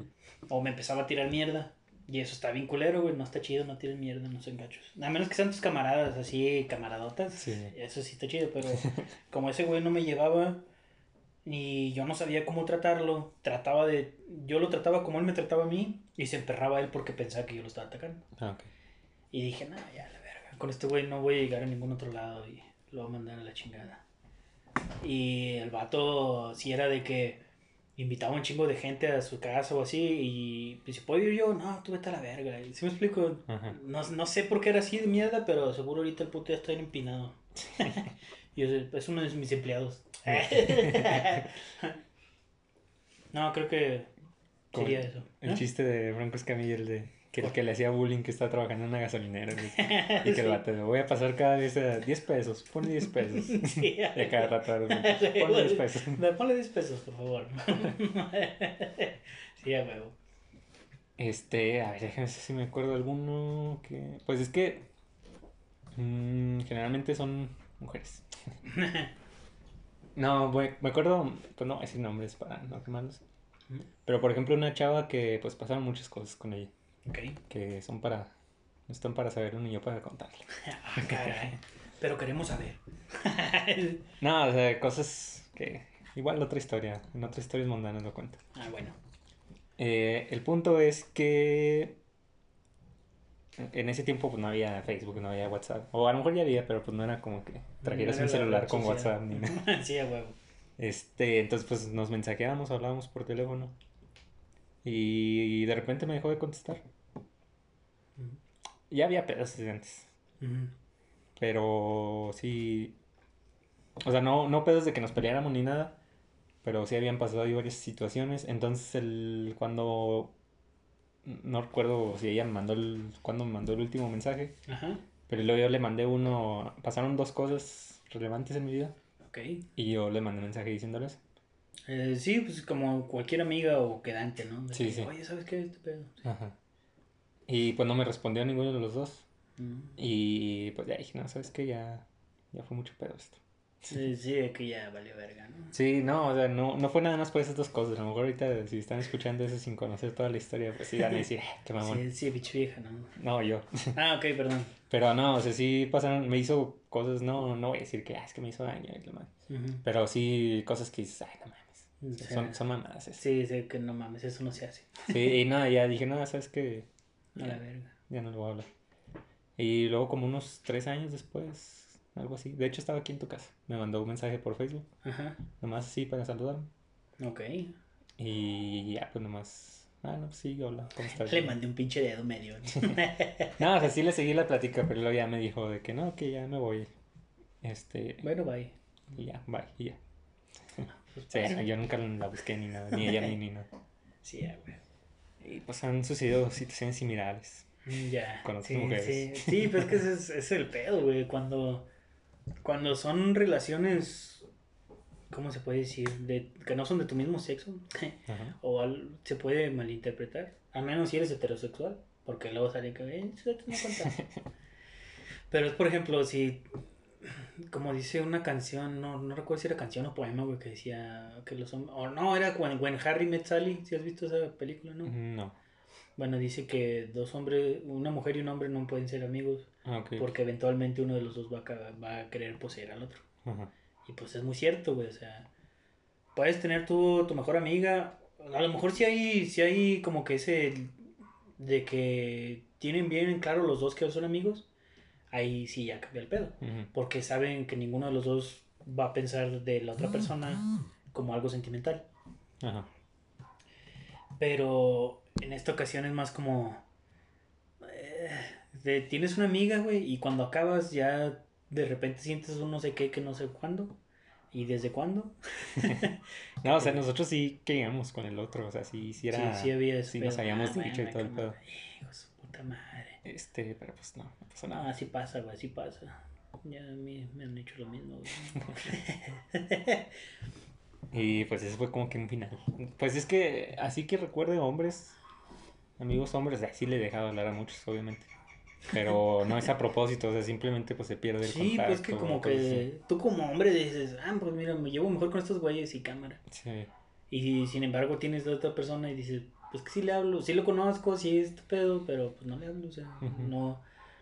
O me empezaba a tirar mierda. Y eso está bien culero, güey. No está chido, no tiren mierda, no sean gachos. A menos que sean tus camaradas así, camaradotas. Sí. Eso sí está chido, pero como ese güey no me llevaba y yo no sabía cómo tratarlo, trataba de. Yo lo trataba como él me trataba a mí y se emperraba él porque pensaba que yo lo estaba atacando. Ah. Y dije, no, ya la verga. Con este güey no voy a llegar a ningún otro lado y lo voy a mandar a la chingada. Y el vato, si era de que invitaba un chingo de gente a su casa o así, y pues, si puedo ir yo, no, tú vete a la verga. ¿Sí me explico? No, no sé por qué era así de mierda, pero seguro ahorita el puto ya está bien empinado. y es, es uno de mis empleados. no, creo que sería eso. El ¿Eh? chiste de Franco Escamilla, el de que el que le hacía bullying que está trabajando en una gasolinera. Y que el vato, le voy a pasar cada vez a 10 pesos, ponle 10 pesos. Sí. Y cada rato, ponle 10 pesos. Ponle 10 pesos, por favor. sí, a huevo. Este, a ver, déjame ver si me acuerdo alguno que... Pues es que mm, generalmente son mujeres. No, güey, me acuerdo, pues no decir nombres para no quemarlos. Pero por ejemplo una chava que pues pasaron muchas cosas con ella, Ok. que son para... No están para saberlo ni yo para contarlo. Ah, caray. Pero queremos saber. No, o sea, cosas que... Igual otra historia, en otras historias mundanas lo cuento. ah, bueno. Eh, el punto es que en ese tiempo pues no había Facebook, no había WhatsApp. O a lo mejor ya había, pero pues no era como que trajeras No un celular con social. WhatsApp ni nada. sí, a huevo. Este, entonces pues nos mensajeábamos, hablábamos por teléfono. Y, de repente me dejó de contestar. Ya había pedos desde antes. Pero sí. O sea, no, no pedos de que nos peleáramos ni nada. Pero sí habían pasado ahí varias situaciones. Entonces, el, cuando. No recuerdo si ella me mandó el. Cuando me mandó el último mensaje. Ajá. Pero luego yo le mandé uno. Pasaron dos cosas relevantes en mi vida. Ok. Y yo le mandé un mensaje diciéndole eso. Eh, sí, pues como cualquier amiga o quedante, ¿no? De Sí, que, sí. Oye, ¿sabes qué? Este pedo. Ajá. Y pues no me respondió ninguno de los dos. Mm. Y pues ya dije, no, sabes que ya, ya fue mucho pedo esto. Sí, sí, de que ya valió verga, ¿no? Sí, no, o sea, no, no fue nada más por esas dos cosas. A lo mejor ahorita, si están escuchando eso sin conocer toda la historia, pues sí van a decir, "Eh, qué mamón. Sí, sí, bicho vieja, ¿no? No, yo. Ah, ok, perdón. Pero no, o sea, sí pasaron, me hizo cosas, no, no voy a decir que, ah, es que me hizo daño y la madre. Ujú. Pero sí, cosas que dices, ay, no mames. O sea, Son, son mamadas esas. Sí, sí, que no mames, eso no se hace. Sí, y nada, ya dije, no, sabes que A la verga. ya no le voy a hablar. Y luego como unos tres años después, algo así. De hecho estaba aquí en tu casa. Me mandó un mensaje por Facebook, Ajá. nomás así para saludarme. Ok. Y ya, pues nomás, ah, no, pues sí, hola, ¿cómo estás? Le mandé un pinche dedo medio. ¿no? No, o sea, sí le seguí la plática, pero luego ya me dijo de que no, que ya me voy. Este, bueno, bye. y ya, bye, y ya. Pues yo nunca la busqué ni nada, ni ella ni ni nada. Sí, ya, güey. Y pues han sucedido situaciones similares. Ya. Con otras sí, mujeres. Sí, sí, pero es que ese es, es el pedo, güey. Cuando, cuando son relaciones, ¿cómo se puede decir? De, que no son de tu mismo sexo. Ajá. o al- se puede malinterpretar. Al menos si eres heterosexual. Porque luego sale que, eh, no cuenta. Pero es, por ejemplo, si, como dice una canción, no, no recuerdo si era canción o poema, güey, que decía que los hombres, o no, era When, When Harry Met Sally, si has visto esa película, ¿no? No. Bueno, dice que dos hombres, una mujer y un hombre no pueden ser amigos Ah, ok. porque eventualmente uno de los dos va a, ca- va a querer poseer al otro. Ajá. Y pues es muy cierto, güey. O sea, puedes tener tu, tu mejor amiga. A lo mejor si hay, si hay como que ese de que tienen bien en claro los dos que son amigos. Ahí sí ya cambia el pedo. Porque saben que ninguno de los dos va a pensar de la otra persona como algo sentimental. Ajá. Pero en esta ocasión es más como... eh, de- tienes una amiga, güey, y cuando acabas ya de repente sientes un no sé qué que no sé cuándo. ¿Y desde cuándo? No, o sea, nosotros sí queríamos con el otro, o sea, sí, sí era... sí, sí había sí nos pedo. habíamos Ah, dicho y todo el pedo. Hijo de su puta madre. Este, pero pues no, no pasó No, nada. así pasa, güey, así pasa. Ya a mí me han hecho lo mismo, güey. Y pues ese fue como que un final. Pues es que, así que recuerde hombres, amigos hombres, así le he dejado hablar a muchos, obviamente. Pero no es a propósito, o sea, simplemente pues se pierde el Sí, contacto. pues que como que tú como hombre dices, ah, pues mira, me llevo mejor con estos güeyes y cámara. así. Sí. Y sin embargo tienes la otra persona y dices, pues que sí le hablo, sí lo conozco, sí es tu pedo, pero pues no le hablo, o sea, no,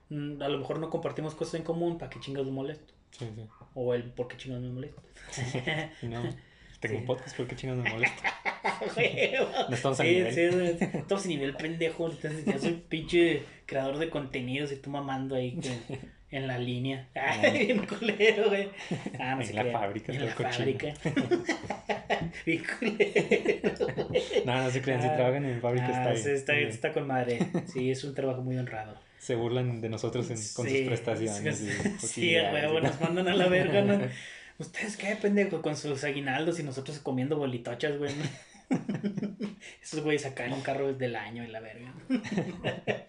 mm, a lo mejor no compartimos cosas en común, ¿para qué chingas lo molesto? Sí, sí. O el por qué chingas me molesto. No, tengo Sí. un podcast, ¿por qué chingados me molesta? No estamos a Sí, nivel. sí, güey. estamos a nivel pendejo. Entonces, ya soy pinche creador de contenidos y tú mamando ahí que- en la línea. Ay, bien culero, güey. Ah, no En se la crea. fábrica, En la fábrica. bien culero. No, no se crean, si trabajan en fábrica Ah, está sí, bien. está, bien. está con madre. Sí, es un trabajo muy honrado. Se burlan de nosotros en- con Sí, sus prestaciones. Sí, y sí, utilidades, a huevo, ¿no? nos mandan a la verga, ¿no? ¿Ustedes qué, pendejo? Con sus aguinaldos y nosotros comiendo bolitochas, güey. Esos güeyes acá en un carro del año y la verga.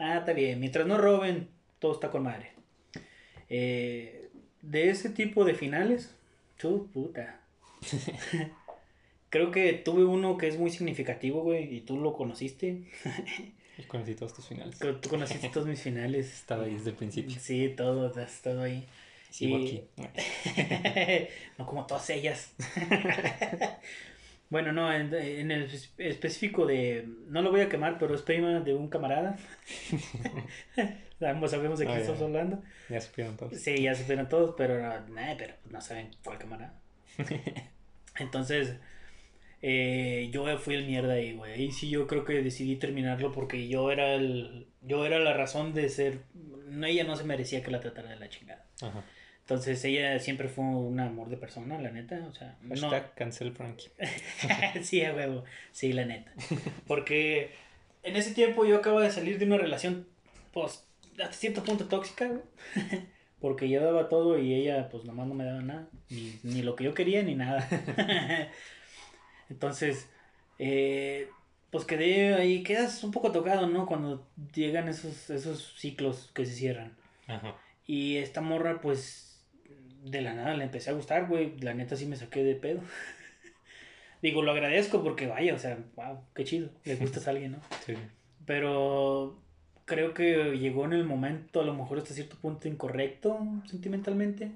ah, está bien. Mientras no roben, todo está con madre. Eh, de ese tipo de finales, tu puta. Creo que tuve uno que es muy significativo, güey, y tú lo conociste. Y conocí todos tus finales. Tú conociste todos mis finales. Estaba ahí desde el principio. Sí, todo, has estado ahí. Sigo Y- aquí. no como todas ellas. bueno, no, en, en el espe- específico de. No lo voy a quemar, pero es prima de un camarada. Ambos sabemos de qué Ah, ya. estamos hablando. Ya supieron todos. Sí, ya supieron todos, pero no, nah, pero no saben cuál camarada. Entonces, eh, yo fui el mierda ahí, güey. Y sí, yo creo que decidí terminarlo porque yo era el. Yo era la razón de ser. Ella no se merecía que la tratara de la chingada. Ajá. Entonces ella siempre fue un amor de persona, la neta. O sea, no. Cancel Frankie. sí, a huevo. Sí, la neta. Porque en ese tiempo yo acabo de salir de una relación, pues, hasta cierto punto tóxica, güey. Porque yo daba todo y ella, pues, nomás no me daba nada. Ni, ni lo que yo quería, ni nada. Entonces, eh, pues quedé ahí, quedas un poco tocado, ¿no? Cuando llegan esos, esos ciclos que se cierran. Ajá. Y esta morra, pues, de la nada le empecé a gustar, güey. La neta sí me saqué de pedo. Digo, lo agradezco porque, vaya, o sea, wow, qué chido. Le gustas a alguien, ¿no? Sí. Pero creo que llegó en el momento, a lo mejor hasta cierto punto incorrecto sentimentalmente,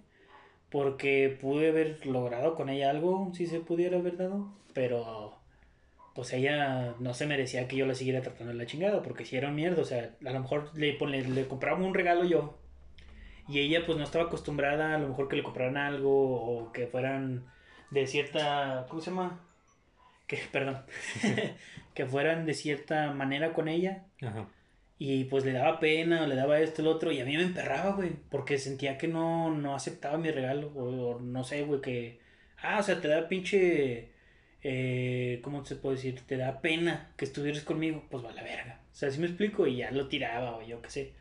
porque pude haber logrado con ella algo, si se pudiera haber dado, pero pues ella no se merecía que yo la siguiera tratando de la chingada, porque si era un mierda, o sea, a lo mejor le, le, le compraba un regalo yo, y ella pues no estaba acostumbrada a lo mejor que le compraran algo, o que fueran de cierta, ¿cómo se llama? Que, perdón, que fueran de cierta manera con ella. Ajá. Y pues le daba pena, o le daba esto, el otro, y a mí me emperraba, güey, porque sentía que no, no aceptaba mi regalo, o, o no sé, güey, que, ah, o sea, te da pinche, eh, ¿cómo se puede decir? Te da pena que estuvieras conmigo, pues va a la verga. O sea, si me explico, y ya lo tiraba, o yo qué sé.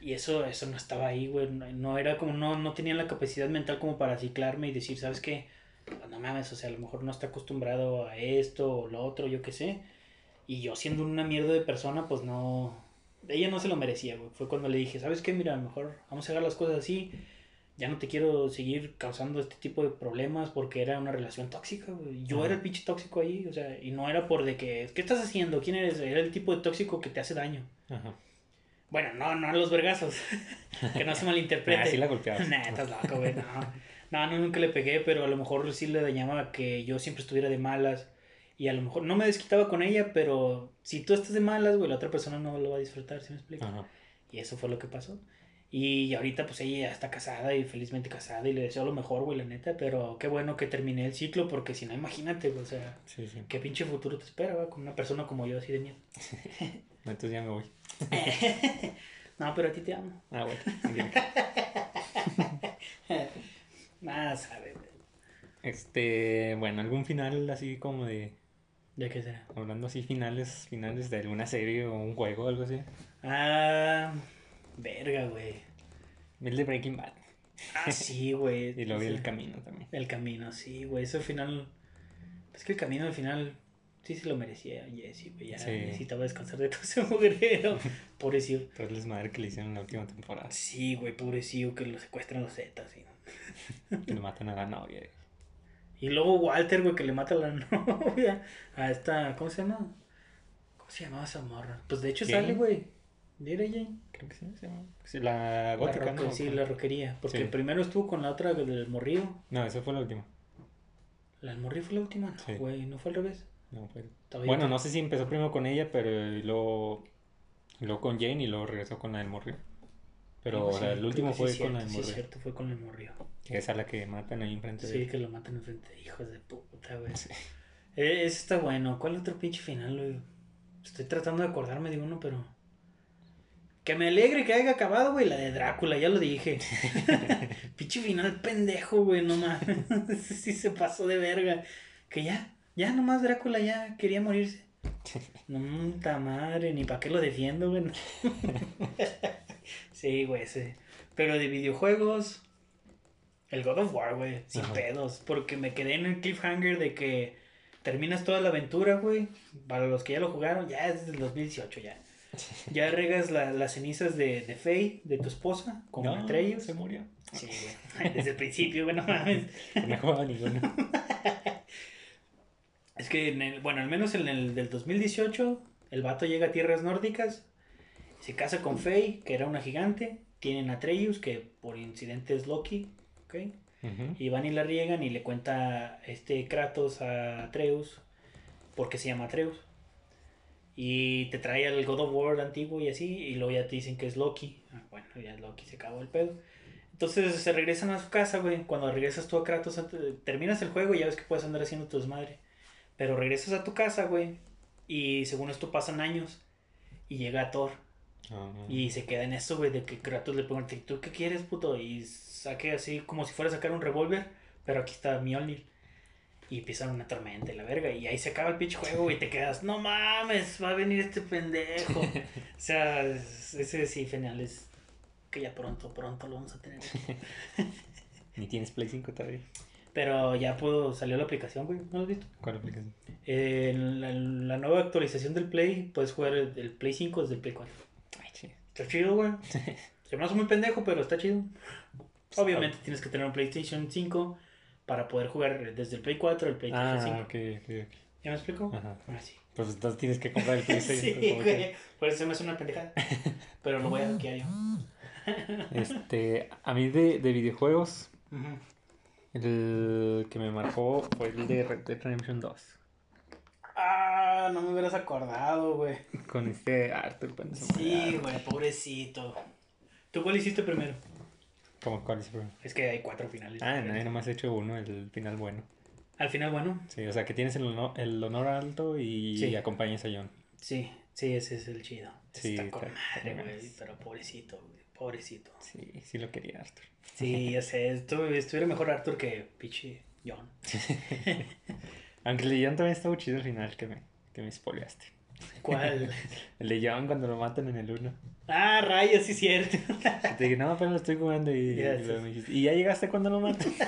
Y eso, eso no estaba ahí, güey, no, no era como, no, no tenía la capacidad mental como para ciclarme y decir, ¿sabes qué? Pues no mames, o sea, a lo mejor no está acostumbrado a esto o lo otro, yo qué sé. Y yo siendo una mierda de persona, pues no, ella no se lo merecía, güey. Fue cuando le dije, ¿sabes qué? Mira, mejor vamos a hacer las cosas así. Ya no te quiero seguir causando este tipo de problemas porque era una relación tóxica, güey. Yo era el pinche tóxico ahí, o sea, y no era por de que, ¿qué estás haciendo? ¿Quién eres? Era el tipo de tóxico que te hace daño. Ajá. Bueno, no, no a los vergazos. que no se malinterprete. Ah, sí la golpeabas. Nah, estás loco, güey, no. No, no, nunca le pegué, pero a lo mejor sí le dañaba que yo siempre estuviera de malas. Y a lo mejor no me desquitaba con ella, pero si tú estás de malas, güey, la otra persona no lo va a disfrutar, ¿sí me explico? Ajá. Y eso fue lo que pasó. Y ahorita pues ella ya está casada y felizmente casada y le deseo lo mejor, güey, la neta. Pero qué bueno que terminé el ciclo porque si no, imagínate, güey, o sea, Sí, sí. qué pinche futuro te espera, güey, con una persona como yo así de miedo. Entonces ya me voy. no, pero a ti te amo. Ah, bueno. Nada, sabe. Este, bueno, algún final así como de, ¿De qué será? hablando así finales, finales de alguna serie o un juego o algo así. Ah, verga, güey. El de Breaking Bad. Ah, sí, güey. Y luego vi el camino también. El camino, sí, güey. Ese final. Es que el camino al final sí se lo merecía Jesse, güey. Ya Sí. necesitaba descansar de todo ese mugrero. Pobrecillo. Todo el desmadre que le hicieron en la última temporada. Sí, güey, pobrecillo que lo secuestran los Zetas. ¿sí? Que le matan a la novia. Y luego Walter, güey, que le mata a la novia. A esta. ¿Cómo se llama? ¿Cómo se llamaba esa morra? Pues de hecho sale, güey. Dile Jane. Creo que sí, se llama. Sí, la La gótica, roca- ¿no? sí, la roquería. Porque Sí. primero estuvo con la otra del morrillo. No, esa fue la última. ¿La del morrillo fue la última? Sí. No, güey, ¿no fue al revés? No, Bueno, no sé si empezó primero con ella, pero y luego, luego con Jane y luego regresó con la del morrio. Pero Sí, el último sí fue es con la del Sí, es morrio. cierto, fue con el morrillo. Que es a la que matan ahí enfrente de Sí, que lo matan enfrente de hijos de puta, güey. Eh, Ese está bueno. ¿Cuál otro pinche final, güey? Estoy tratando de acordarme de uno, pero. Que me alegre que haya acabado, güey. La de Drácula, ya lo dije. pinche final pendejo, güey, no mames. Ese sí se pasó de verga. Que ya, ya nomás Drácula ya quería morirse. No, puta madre, ni para qué lo defiendo, güey. sí, güey, sí. Pero de videojuegos. El God of War, güey, sin Ajá. pedos. Porque me quedé en el cliffhanger de que terminas toda la aventura, güey. Para los que ya lo jugaron, ya es del 2018, ya. Ya regas la- las cenizas de, de Faye, de tu esposa, con no, Atreus. se murió. Sí, güey. Desde el principio, güey, no mames. No jugaba ninguno. Es que, en el- bueno, al menos en el del 2018, el vato llega a tierras nórdicas, se casa con Faye, que era una gigante, tienen a Atreus, que por incidente es Loki, ¿ok? Y van y la riegan y le cuenta este Kratos a Atreus, porque se llama Atreus. Y te trae al God of War antiguo y así, y luego ya te dicen que es Loki. Ah, bueno, ya es Loki, se acabó el pedo. Entonces se regresan a su casa, güey. Cuando regresas tú a Kratos, terminas el juego y ya ves que puedes andar haciendo tu desmadre. Pero regresas a tu casa, güey. Y según esto pasan años. Y llega Thor. Ah, Y se queda en eso, güey, de que Kratos le pregunta, ¿y tú qué quieres, puto? Y saque así como si fuera a sacar un revólver, pero aquí está Mjolnir. Y empieza una tormenta y la verga. Y ahí se acaba el pinche juego güey, y te quedas, no mames, va a venir este pendejo. o sea, es- ese sí, final es que ya pronto, pronto lo vamos a tener. Ni tienes Play 5 todavía. Pero ya puedo, salió la aplicación, güey, ¿no lo has visto? ¿Cuál aplicación? Eh, en la, la nueva actualización del Play, puedes jugar el, el Play 5 desde el Play 4. Ay, che. Está chido, güey. Se me hace muy pendejo, pero está chido. Obviamente tienes que tener un PlayStation 5 para poder jugar desde el Play 4 al PlayStation Ah, 5. ok, ok, ok. ¿Ya me explico? Ajá. Ahora sí. Pues entonces tienes que comprar el PlayStation. sí, pues, güey. Por eso me hace una pendejada. Pero lo voy a hackear yo. Este, a mí de, de videojuegos, Ujú. El que me marcó fue el de Red Dead Redemption 2. Ah, no me hubieras acordado, güey. Con este Arthur Sí, güey, pobrecito. ¿Tú cuál hiciste primero? ¿Cómo cuál es, bro? Es que hay cuatro finales. Ah, no, nomás he hecho uno, el final bueno. Al final, bueno, Sí, o sea, que tienes el honor, el honor alto y Sí. acompañas a John. sí, sí, ese es el chido. Sí, está con madre, güey. Pero pobrecito, güey. Pobrecito. Sí, sí lo quería Arthur. Sí, ya sé. estu- Estuviera mejor Arthur que pinche John. Aunque el de John también estuvo chido al final que me, que me spoileaste. ¿Cuál? El de John cuando lo matan en el 1. ah, rayos, sí, cierto. Te dije, no, pero lo estoy jugando y, y luego me dijiste, ¿y ya llegaste cuando lo matan?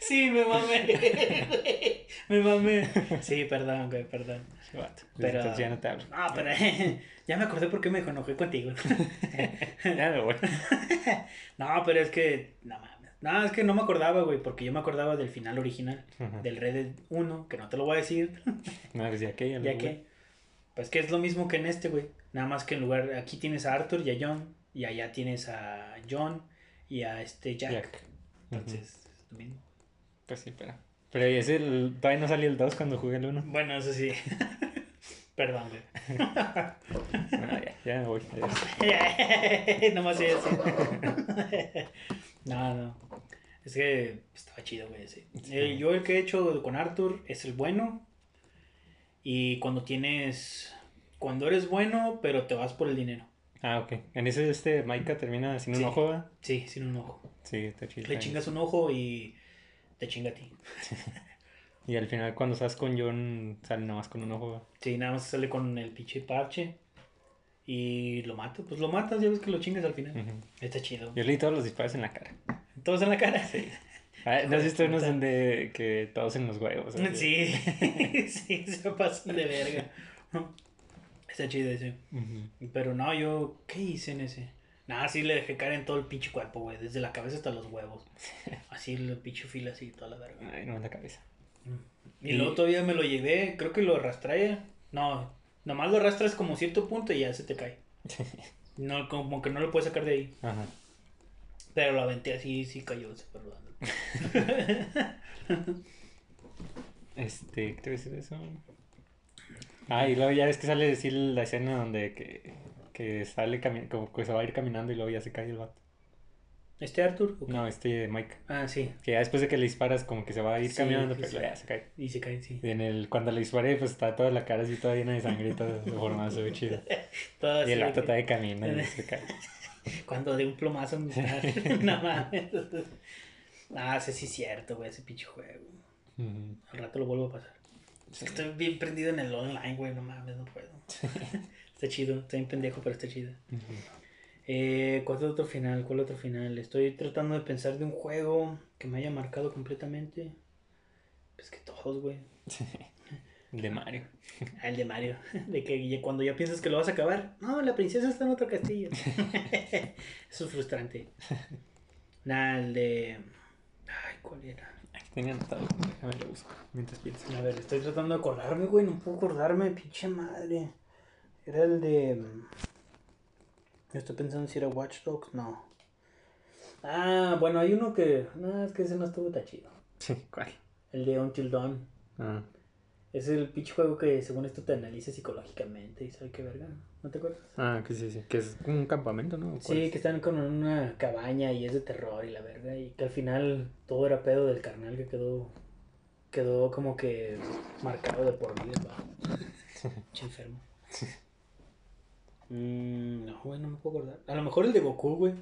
Sí, me mamé. Me mamé. Sí, perdón, güey, perdón. Pero- Entonces ya no te hablo. No, pero ya me acordé por qué me enojé contigo. Ya me voy. No, pero es que. No mames. No, es que no me acordaba, güey, porque yo me acordaba del final original. Ajá. Del Red Dead 1, que no te lo voy a decir. No, pues ya que ya, ya que. Pues que es lo mismo que en este, güey. Nada más que en lugar. Aquí tienes a Arthur y a John. Y allá tienes a John y a este Jack. Entonces, es lo mismo. Pues sí, pero. Pero ese, el- todavía no salió el 2 cuando jugué el 1. Bueno, eso sí. Perdón, güey. No, ya, ya me voy. Nomás soy así. no, no. Es que estaba chido, güey. Sí. Eh, yo el que he hecho con Arthur es el bueno. Y cuando tienes. Cuando eres bueno, pero te vas por el dinero. Ah, ok. En ese, este, Maika termina sin un Sí. ojo, ¿verdad? Sí, sin un ojo. Sí, está chido. Le chingas un ojo y te chinga a ti. Y al final, cuando estás con John, sale nomás con un ojo. Sí, nada más sale con el pinche parche. Y lo mato. Pues lo matas, ya ves que lo chingas al final. Está chido. Yo leí todos los disparos en la cara. Todos en la cara. Sí. Ah, ¿No has visto unos donde que todos en los huevos? Sí, sí, se pasan de verga. Está chido ese. Pero no, yo, ¿qué hice en ese? Nada, sí le dejé caer en todo el pinche cuerpo, güey. Desde la cabeza hasta los huevos. Así el pinche fila así, toda la verga. Ay, no en la cabeza. Y Y- luego todavía me lo llevé, creo que lo arrastré. No, nomás lo arrastras como cierto punto y ya se te cae. No, como que no lo puedes sacar de ahí. Ajá. Pero lo aventé así, sí cayó, se fue rodando. Este, ¿qué te voy a decir de eso? Ah, y luego ya ves que sale decir la escena donde que, que sale como que se va a ir caminando y luego ya se cae el vato. ¿Este Arthur? No, este Mike. Ah, sí. Que ya después de que le disparas como que se va a ir Sí, caminando, pero sí. ya se cae. Y se cae, sí. Y en el, cuando le disparé, pues está toda la cara así toda llena de sangre y todo deformado, se ve chido. Todo Y el vato todavía camina y se cae. Cuando de un plomazo en No mames. Ah, ese sí es cierto, güey, ese pinche juego. Ujú. Al rato lo vuelvo a pasar. Es que estoy bien prendido en el online, güey, no mames, no puedo. Está chido, está bien pendejo, pero está chido. Eh, ¿Cuál es otro final? ¿Cuál otro final? Estoy tratando de pensar de un juego que me haya marcado completamente. Pues que todos, güey. El de Mario. Ah, el de Mario. De que cuando ya piensas que lo vas a acabar, no, la princesa está en otro castillo. Eso es frustrante. Nada, el de. Ay, ¿cuál era? Aquí tenía anotado, déjame lo busco mientras piensas. A ver, estoy tratando de acordarme, güey. No puedo acordarme, pinche madre. Era el de. mm, Estoy pensando si era Watch Dogs. No. Ah, bueno, hay uno que. No, es que ese no estuvo tan chido. Sí, ¿cuál? El de Until Dawn. Ah, Es el pinche juego que según esto te analiza psicológicamente y sabe qué verga. ¿No te acuerdas? ah, que sí, sí. Que es un campamento, ¿no? ¿Cuál Sí, es? que están con una cabaña y es de terror y la verga. Y que al final todo era pedo del carnal que quedó. Quedó como que marcado de por vida. Pinche enfermo. Mm, no, güey, no me puedo acordar. A lo mejor el de Goku, güey.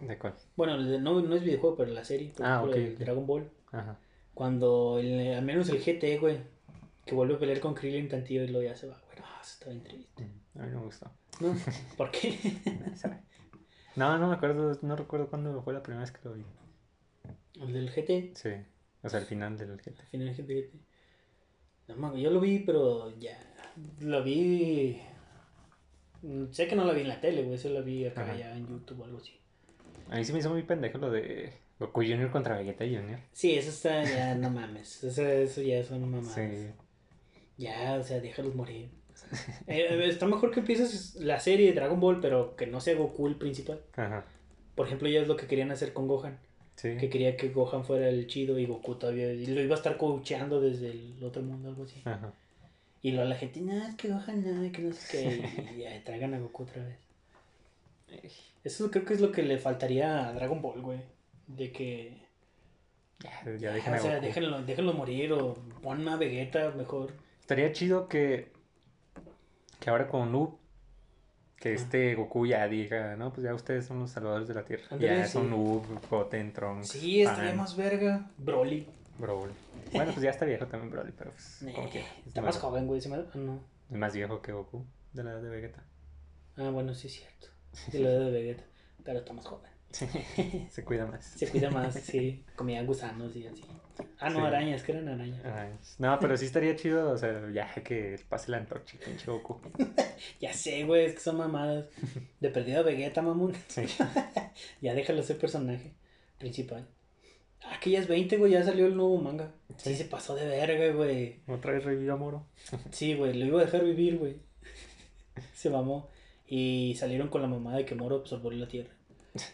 ¿De cuál? Bueno, el de- no, no es videojuego, pero la serie. por Ah, ejemplo, el ok. Dragon Ball. Ajá. Cuando, el- al menos el GT, güey. Que vuelve a pelear con Krillin tantillo y luego ya se va, güey. No, eso está bien triste. Mm, A mí no me gustó. ¿No? ¿Por qué? No, no me acuerdo, no recuerdo cuándo fue la primera vez que lo vi. el del GT. Sí, o sea, al final del GTA. Al final GT. No mames, yo lo vi, pero ya. Lo vi. Mm, Sé que no la vi en la tele, güey. Eso la vi acá Ajá. ya en YouTube o algo así. A mí se me hizo muy pendejo lo de Goku Junior contra Vegeta Junior. Sí, eso está ya, no mames. Eso, eso ya son mamadas. Sí. Ya, o sea, déjalos morir. Eh, está mejor que empieces la serie de Dragon Ball, pero que no sea Goku el principal. Ajá. Por ejemplo, ya es lo que querían hacer con Gohan. Sí. Que quería que Gohan fuera el chido y Goku todavía. Y lo iba a estar coacheando desde el otro mundo, algo así. Ajá. Y luego la gente, no, es que no, que no sé qué. Y traigan a Goku otra vez. Eso creo que es lo que le faltaría a Dragon Ball, güey. De que. Ya, ya dejen o a sea, Goku. déjenlo, déjenlo morir o pon a Vegeta mejor. Estaría chido que. Que ahora con Noob. Que Ah. este Goku ya diga, no, pues ya ustedes son los salvadores de la tierra. Ya sí. son Noob, Goten, Trunks. Sí, estaría más verga. Broly. Broly. Bueno, pues ya está viejo también Broly, pero pues. Eh, como quiera, está es más joven, güey. me- ah, no. Es más viejo que Goku, de la edad de Vegeta. Ah, bueno, sí es cierto. De la edad de Vegeta. Pero está más joven. Se cuida más. Se cuida más, sí. Comía gusanos y así. Ah, no, Sí. arañas, que eran arañas. No, pero sí estaría chido, o sea, ya que pase la antorcha, pinche Goku. Ya sé, güey, es que son mamadas. De perdido a Vegeta, mamón. Sí. Ya déjalo ser personaje principal. Ah, que ya es 20, güey, ya salió el nuevo manga. Sí, se pasó de verga, güey. Otra vez revivió a Moro. Sí, güey, lo iba a dejar vivir, güey. Se mamó. Y salieron con la mamada de que Moro absorbió la tierra.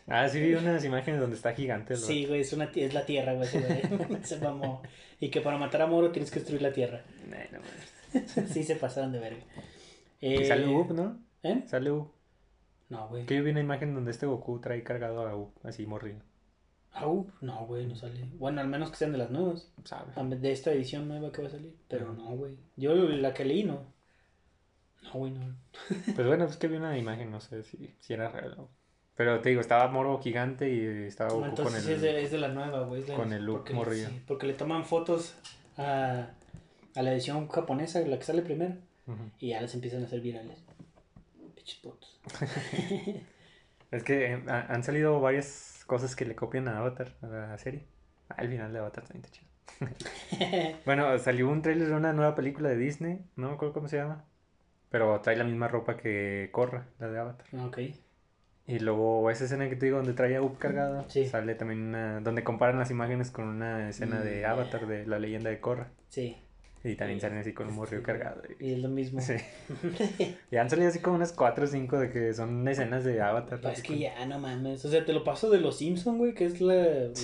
Ah, sí vi unas imágenes donde está gigante. el Sí, güey, es, una, es la tierra, güey. Se mamó. Y que para matar a Moro tienes que destruir la tierra. no. Sí, se pasaron de verga. Y Eh, sale Up, ¿no? ¿Eh? Sale Up. No, güey. Que yo vi una imagen donde este Goku trae cargado a Up, así morrido. No, güey, no sale. Bueno, al menos que sean de las nuevas. ¿Sabe? De esta edición nueva que va a salir. Pero no, güey. Yo la que leí, no. No, güey, no. Pues bueno, es que vi una imagen, no sé si, si era real o... Pero te digo, estaba Moro gigante y estaba No, Goku con entonces el... es, de, es de la nueva, güey. con el look porque, morrido. sí, porque le toman fotos a, a la edición japonesa, la que sale primero. Y ya las empiezan a hacer virales. Pinches putos. Es que eh, ha- han salido varias cosas que le copian a Avatar, a la serie. Ah, el final de Avatar también está chido. Bueno, salió un trailer de una nueva película de Disney, no me acuerdo cómo se llama. Pero trae la misma ropa que Korra, la de Avatar. ok. Y luego esa escena que te digo donde trae a Up cargada, Sí. sale también una, donde comparan las imágenes con una escena de Mm. Avatar de la leyenda de Korra. Sí. Y también salen así con un morrillo cargado. y- Y es lo mismo. Sí. Y han salido así como unas 4 o 5 de que son escenas de Avatar. Pues así es que con- ya, no mames. O sea, te lo paso de los Simpsons, güey, que es la,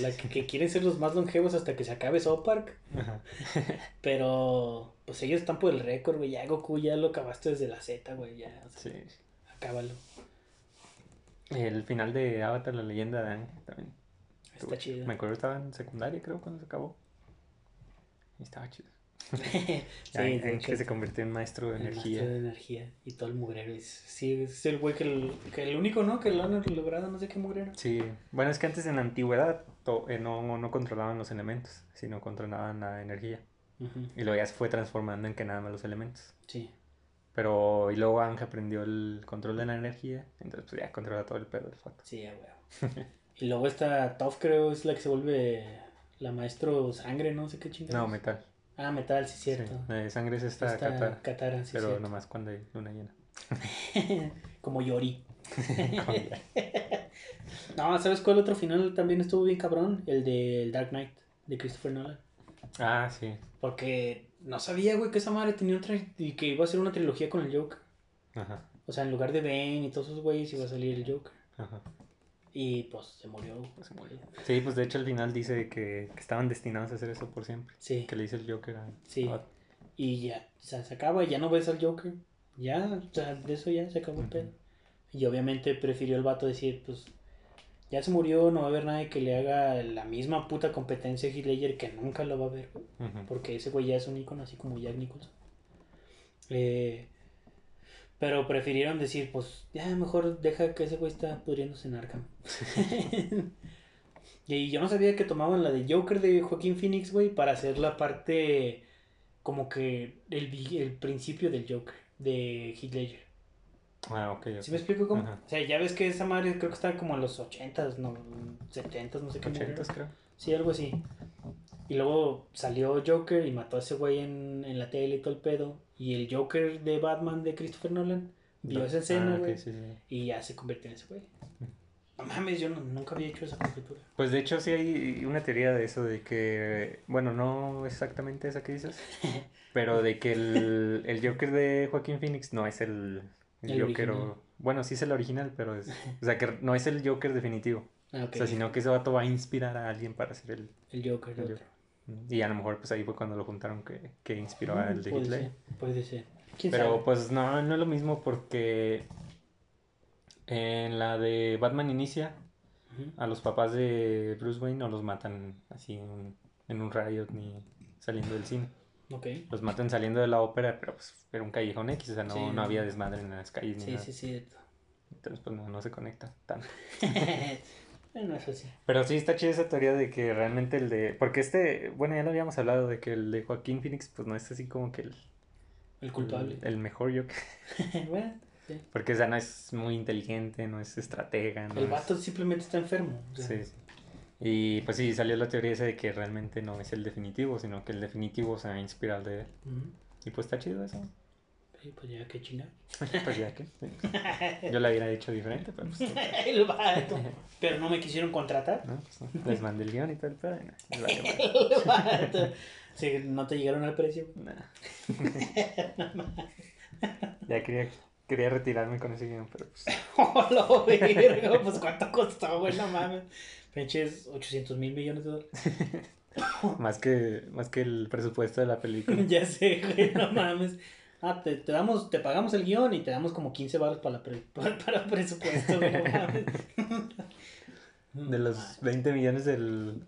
la que, que quieren ser los más longevos hasta que se acabe South Park. Ajá. Pero, pues ellos están por el récord, güey. Ya Goku ya lo acabaste desde la Z, güey. Ya, o sea, Sí. acábalo. El final de Avatar, la leyenda de Aang, también. Está chido. Me acuerdo estaba en secundaria, creo, cuando se acabó. Y estaba chido. sí, Aang- de hecho, que se convirtió en maestro de el energía. maestro de energía y todo el mugrero. Es, sí, es el güey que el, que el único, ¿no? Que lo han logrado, no sé qué mugrero. Sí, bueno, es que antes en la antigüedad to- eh, no, no controlaban los elementos, sino controlaban la energía. Y luego ya se fue transformando en que nada más los elementos. Sí. Pero, y luego Aang aprendió el control de la energía, entonces pues ya controla todo el pedo del fato. Sí, a huevo. y luego esta Toph, creo, es la que se vuelve la maestro sangre, no sé qué chingada. No, metal. Ah, metal, sí, cierto. de sangre es esta, Esta sí, pero cierto. nomás cuando hay luna llena. Como Yori. No, ¿sabes cuál otro final también estuvo bien cabrón? El de El Dark Knight, de Christopher Nolan. ah, sí. Porque no sabía, güey, que esa madre tenía otra y que iba a ser una trilogía con el Joker. Ajá, O sea, en lugar de Bane y todos esos güeyes iba a salir el Joker. ajá. Y pues se murió. Se murió. Sí, pues de hecho al final dice que, que estaban destinados a hacer eso por siempre. Sí, Que le dice el Joker a... sí. a- Y ya, o sea, se acaba, ya no ves al Joker. Ya, o sea, de eso ya se acabó el pedo. Y obviamente prefirió el vato decir, pues, ya se murió, no va a haber nadie que le haga la misma puta competencia a Ledger que nunca lo va a ver. Porque ese güey ya es un icono así como Jack Nicholson. Eh, pero prefirieron decir, pues, ya mejor deja que ese güey está pudriéndose en Arkham. y yo no sabía que tomaban la de Joker de Joaquín Phoenix, güey, para hacer la parte como que el, el principio del Joker de Heath Ledger. Ah, ok, ok. ¿Sí me explico cómo? Ajá. O sea, ya ves que esa madre creo que está como en los 80s, no, 70s, no sé qué. murió. 80 creo. Sí, algo así. Y luego salió Joker y mató a ese güey en, en la tele y todo el pedo. Y el Joker de Batman de Christopher Nolan vio esa escena, Ah, sí, sí. Y ya se convirtió en ese güey. No mames, yo no- nunca había hecho esa conjetura. Pues de hecho sí hay una teoría de eso, de que, bueno, no exactamente esa que dices, pero de que el, el Joker de Joaquín Phoenix no es el, el El Joker, original. o, bueno, sí es el original, pero es, o sea, que no es el Joker definitivo, Ah, ok. o sea, sino que ese vato va a inspirar a alguien para ser el, El Joker. el otro. Joker. Y a lo mejor pues ahí fue cuando lo juntaron que, que inspiró Mm, al de puede Hitler. ser, puede ser. ¿Quién Pero sabe? pues no, no es lo mismo porque en la de Batman Inicia, a los papás de Bruce Wayne no los matan así en, en un riot ni saliendo del cine. Los matan saliendo de la ópera, pero pues era un callejón X, o sea, no, Sí. no había desmadre en las calles ni Sí, nada. sí, sí. Entonces pues no, no se conecta tanto. bueno, eso sí. Pero sí está chida esa teoría de que realmente el de... Porque este, bueno, ya lo habíamos hablado de que el de Joaquín Phoenix pues no es así como que el, El culpable. el, el mejor Joker. bueno, sí. Porque o sea, no es muy inteligente, no es estratega. No El es- vato simplemente está enfermo. o sea, Sí. Y pues sí, salió la teoría esa de que realmente no es el definitivo, sino que el definitivo se ha inspirado de él. Y pues está chido eso. Sí, pues ya que chingar. Pues ya que. Yo la hubiera dicho diferente, pero pues. el vato. Pero no me quisieron contratar. ¿no? Pues, no. Les mandé el guion y todo y no. El vato. Sí, no te llegaron al precio. Nah. ya quería, quería retirarme con ese guion, pero pues. Verga. Pues cuánto costó, güey, no mames. Pinches 800 mil millones de dólares. Más que, más que el presupuesto de la película. ya sé, güey, no mames. Ah, te, te damos, te pagamos el guion y te damos como 15 baros para, pre- para, para presupuesto. De los 20 millones del,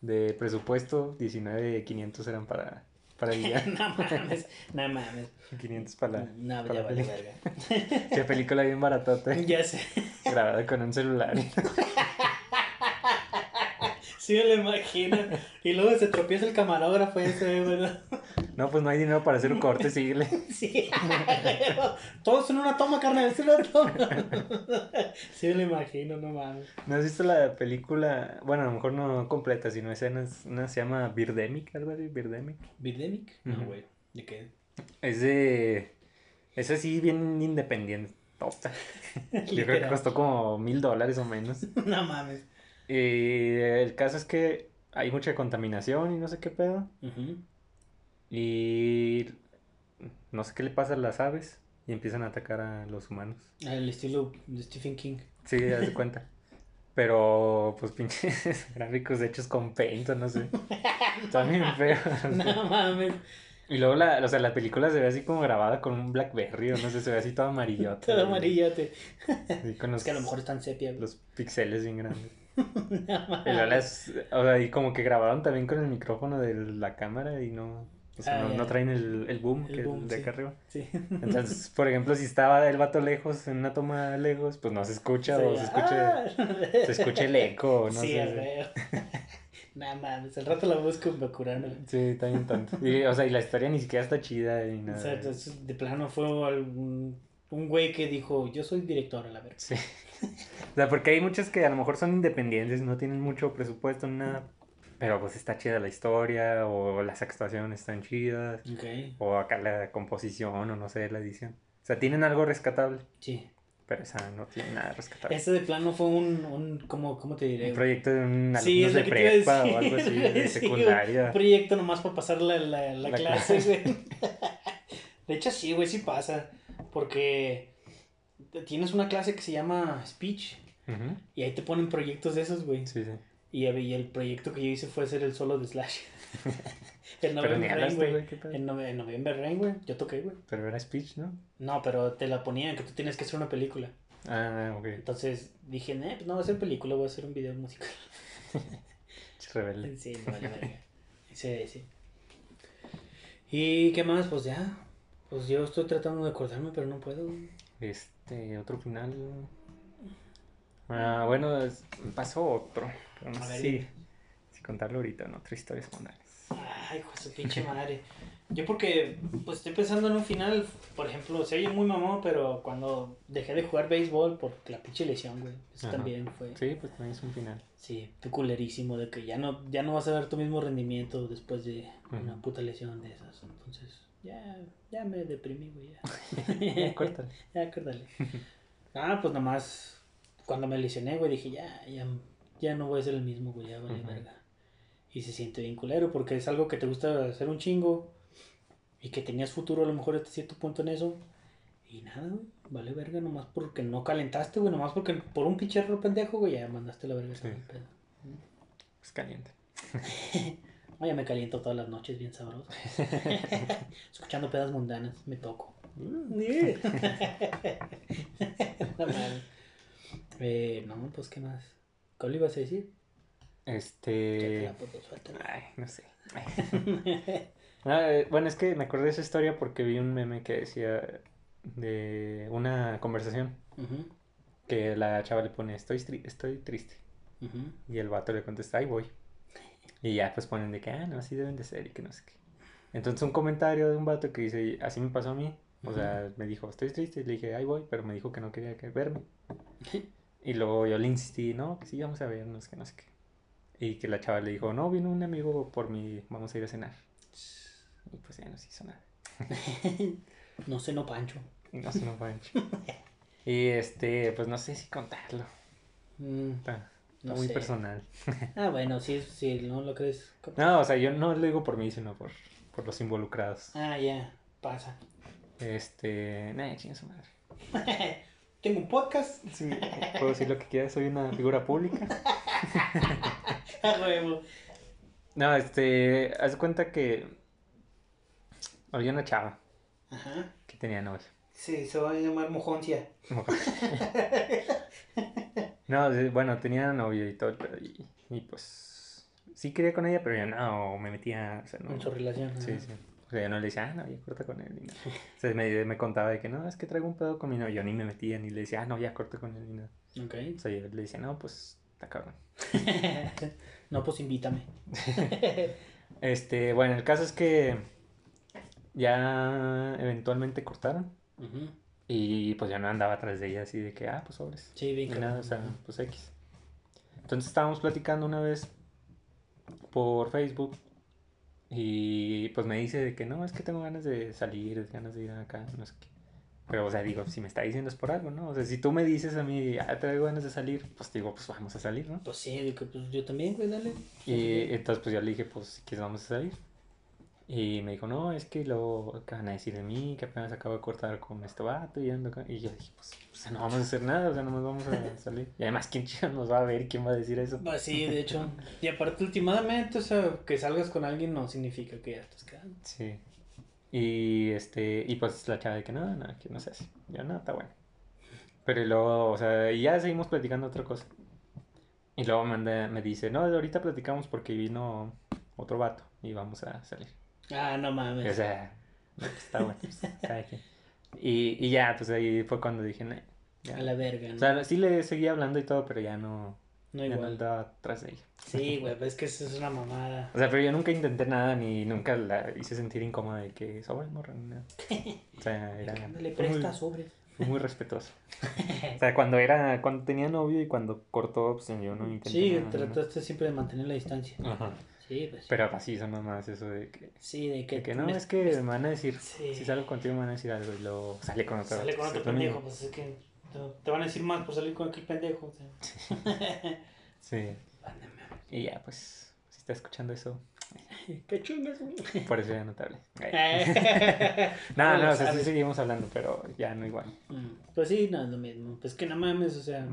de presupuesto, 19,500 eran para, para el guion. no mames, no mames. 500 para la, No, para ya la vale película. verga. Qué película bien baratota, Ya sé. grabada con un celular. Sí me lo imagino. Y luego se tropieza el camarógrafo ese, güey. No, pues no hay dinero para hacer un corte, síguele. Sí. Todos en una toma, carnal. Es una toma. Sí me lo imagino, no mames. ¿No has visto la película? Bueno, a lo mejor no completa, sino escenas. Una se llama Birdemic, algo así, Birdemic. ¿Birdemic? No, güey. ¿De qué? Es de. Es así bien independiente. Yo creo que costó como mil dólares o menos. No mames. Y el caso es que hay mucha contaminación y no sé qué pedo. Ujú. Y no sé qué le pasa a las aves y empiezan a atacar a los humanos. Al estilo de Stephen King. Sí, haz de cuenta. Pero, pues, pinches gráficos hechos con paint no sé. Están bien feos. No mames. Y luego, la, o sea, la película se ve así como grabada con un Blackberry o no sé, se ve así todo amarillota. Todo amarillote. Y con los, Es que a lo mejor están sepia, güey. los pixeles bien grandes. No Y, luego mames. las- o sea, y como que grabaron también con el micrófono de la cámara y no... O sea, Ah, no, no traen el, el boom, El que es boom, el de sí. acá arriba. Sí. Entonces, por ejemplo, si estaba el vato lejos en una toma lejos, pues no se escucha o se escucha, ah. se escucha el eco, no sí, sé. a ver. No mames, al rato la busco curarme. Sí, está bien tonto. Y, o sea, y la historia ni siquiera está chida y nada. O sea, entonces, de plano fue algún- un güey que dijo, yo soy director a la verga. Sí. O sea, porque hay muchos que a lo mejor son independientes, no tienen mucho presupuesto nada. Pero pues está chida la historia, o las actuaciones están chidas, Ok, o acá la composición, o no sé, la edición. O sea, tienen algo rescatable, sí. pero esa no tiene nada rescatable. Ese de plano fue un, un ¿cómo, cómo te diré? Un proyecto de un Sí, es de prepa o algo así, de secundaria. Un proyecto nomás para pasar la, la, la La clase, güey. De hecho, sí, güey, sí pasa. Porque tienes una clase que se llama Speech Ujú. y ahí te ponen proyectos de esos, güey. Sí, sí. Y, y el proyecto que yo hice fue hacer el solo de Slash. el November Rain, güey. El, Nove- el November Rain, güey. Yo toqué, güey. Pero era speech, ¿no? No, pero te la ponían que tú tienes que hacer una película. Ah, ok. Entonces dije, eh, pues no voy a hacer película, voy a hacer un video musical. Rebelde. Sí, vale verga. Sí, sí. ¿Y qué más? Pues ya. Pues yo estoy tratando de acordarme, pero no puedo. Este, otro final. Ah, bueno, es- pasó otro. Pero no sé si, si contarlo ahorita en otra historia secundaria. Ay, hijo de su pinche madre. Yo porque, pues estoy pensando en un final, por ejemplo, se oye muy mamón, pero cuando dejé de jugar béisbol por la pinche lesión, güey. Eso Ajá. también fue. Sí, pues también es un final. Sí, fue culerísimo de que ya no, ya no vas a ver tu mismo rendimiento después de una puta lesión de esas. Entonces, ya, ya me deprimí, güey. Ya, Ya, ya, acuérdale. Ah, pues nomás cuando me lesioné, güey, dije, ya, ya, ya no voy a ser el mismo, güey, ya vale verga. Y se siente bien culero porque es algo que te gusta hacer un chingo y que tenías futuro a lo mejor hasta cierto punto en eso. Y nada, güey, vale verga nomás porque no calentaste, güey, nomás porque por un pinche pendejo, güey, ya mandaste la verga. Sí. pedo. Es caliente. No, ya me caliento todas las noches bien sabroso. Escuchando pedas mundanas, me toco. No mames. Eh, no, pues qué más. ¿Cuál le ibas a decir? Este. Ay, no sé. Ah, eh, bueno, es que me acordé de esa historia porque vi un meme que decía de una conversación que la chava le pone estoy, tri- estoy triste y el vato le contesta ahí voy y ya pues ponen de que ah no así deben de ser y que no sé qué entonces un comentario de un vato que dice así me pasó a mí o sea me dijo estoy triste y le dije ahí voy pero me dijo que no quería que verme y luego yo le insistí no que sí vamos a vernos que no sé qué y que la chava le dijo no vino un amigo por mí vamos a ir a cenar y pues ya no se hizo nada No sé, no pancho. no se nos fue ancho. y este pues no sé si contarlo Mm, está, está No muy sé. personal Ah, bueno, sí, sí, no lo crees. No, o sea, yo no lo digo por mí, sino por, por los involucrados. Ah, ya, pasa. Este. Nah, chinga su madre. Tengo un podcast. Sí, puedo decir lo que quiera, soy una figura pública. No, este. Haz cuenta que. Había una chava Ajá. que tenía novio. Sí, se va a llamar mojoncia. No, bueno, tenía novio y todo, y, y pues. Sí quería con ella, pero yo no, me metía. O sea, no. En su relación. Sí, sí. O sea, yo no le decía, ah, no, ya corta con él. ni nada. O sea, me, me contaba de que no, es que traigo un pedo con mi novio. Yo ni me metía, ni le decía, ah, no, ya corta con él, ni nada. Ok. O sea, yo le decía, no, pues, está cabrón. no, pues invítame. Este, bueno, el caso es que ya eventualmente cortaron y pues ya no andaba atrás de ella así de que, ah, pues sobres. Sí, bien Ni nada, o sea, pues X. Entonces estábamos platicando una vez por Facebook y pues me dice de que no, es que tengo ganas de salir, ganas de ir acá, no sé qué. Pero, o sea, digo, si me está diciendo es por algo, ¿no? O sea, si tú me dices a mí, ah, traigo ganas de salir, pues digo, pues vamos a salir, ¿no? Pues sí, que, pues yo también, güey, dale. Y entonces pues yo le dije, pues si quieres vamos a salir. Y me dijo, no, es que luego, ¿qué van a decir de mí? Que apenas acabo de cortar con este vato y ando acá". Y yo dije, pues, o sea, no vamos a hacer nada, o sea, nomás vamos a salir. Y además, ¿quién chido nos va a ver? ¿Quién va a decir eso? Pues sí, de hecho. Y aparte, últimamente, o sea, que salgas con alguien no significa que ya estás quedando. Sí. Y este, y pues la chava de que no, no, que no se hace. Yo, no, está bueno. Pero luego, o sea, y ya seguimos platicando otra cosa. Y luego me, anda- me dice, no, ahorita platicamos porque vino otro vato y vamos a salir. Ah, no O mames. sea, no, pues, está bueno. pues. Y, y ya, pues ahí fue cuando dije, "Nah, ya". A la verga. O ¿no? sea, sí le seguía hablando y todo, pero ya no, no ya no igual. andaba tras de ella. Sí, güey, pues es que eso es una mamada. O sea, pero yo nunca intenté nada ni nunca la hice sentir incómoda de que sobre morra ni nada. O sea, era Le presta sobres. fue muy respetuoso. O sea, cuando era, cuando tenía novio y cuando cortó, pues yo no intenté Sí, nada, ¿no? trataste siempre de mantener la distancia. Ajá. Sí, pues. Pero así son mamás eso de que, Sí, de que. de que no, me- es que me van a decir, Sí. si salgo contigo me van a decir algo y luego sale con otro. Sale con otro pendejo, pues es que te, van a decir más por salir con aquel pendejo. Sí. Ándame. Y ya, pues, si está escuchando eso, ¿Qué chingas, por eso ya no te hablé. Eh. No, No o sea, sí seguimos hablando, pero ya no igual. Mm, Pues sí, no es lo mismo. Pues que no mames, o sea.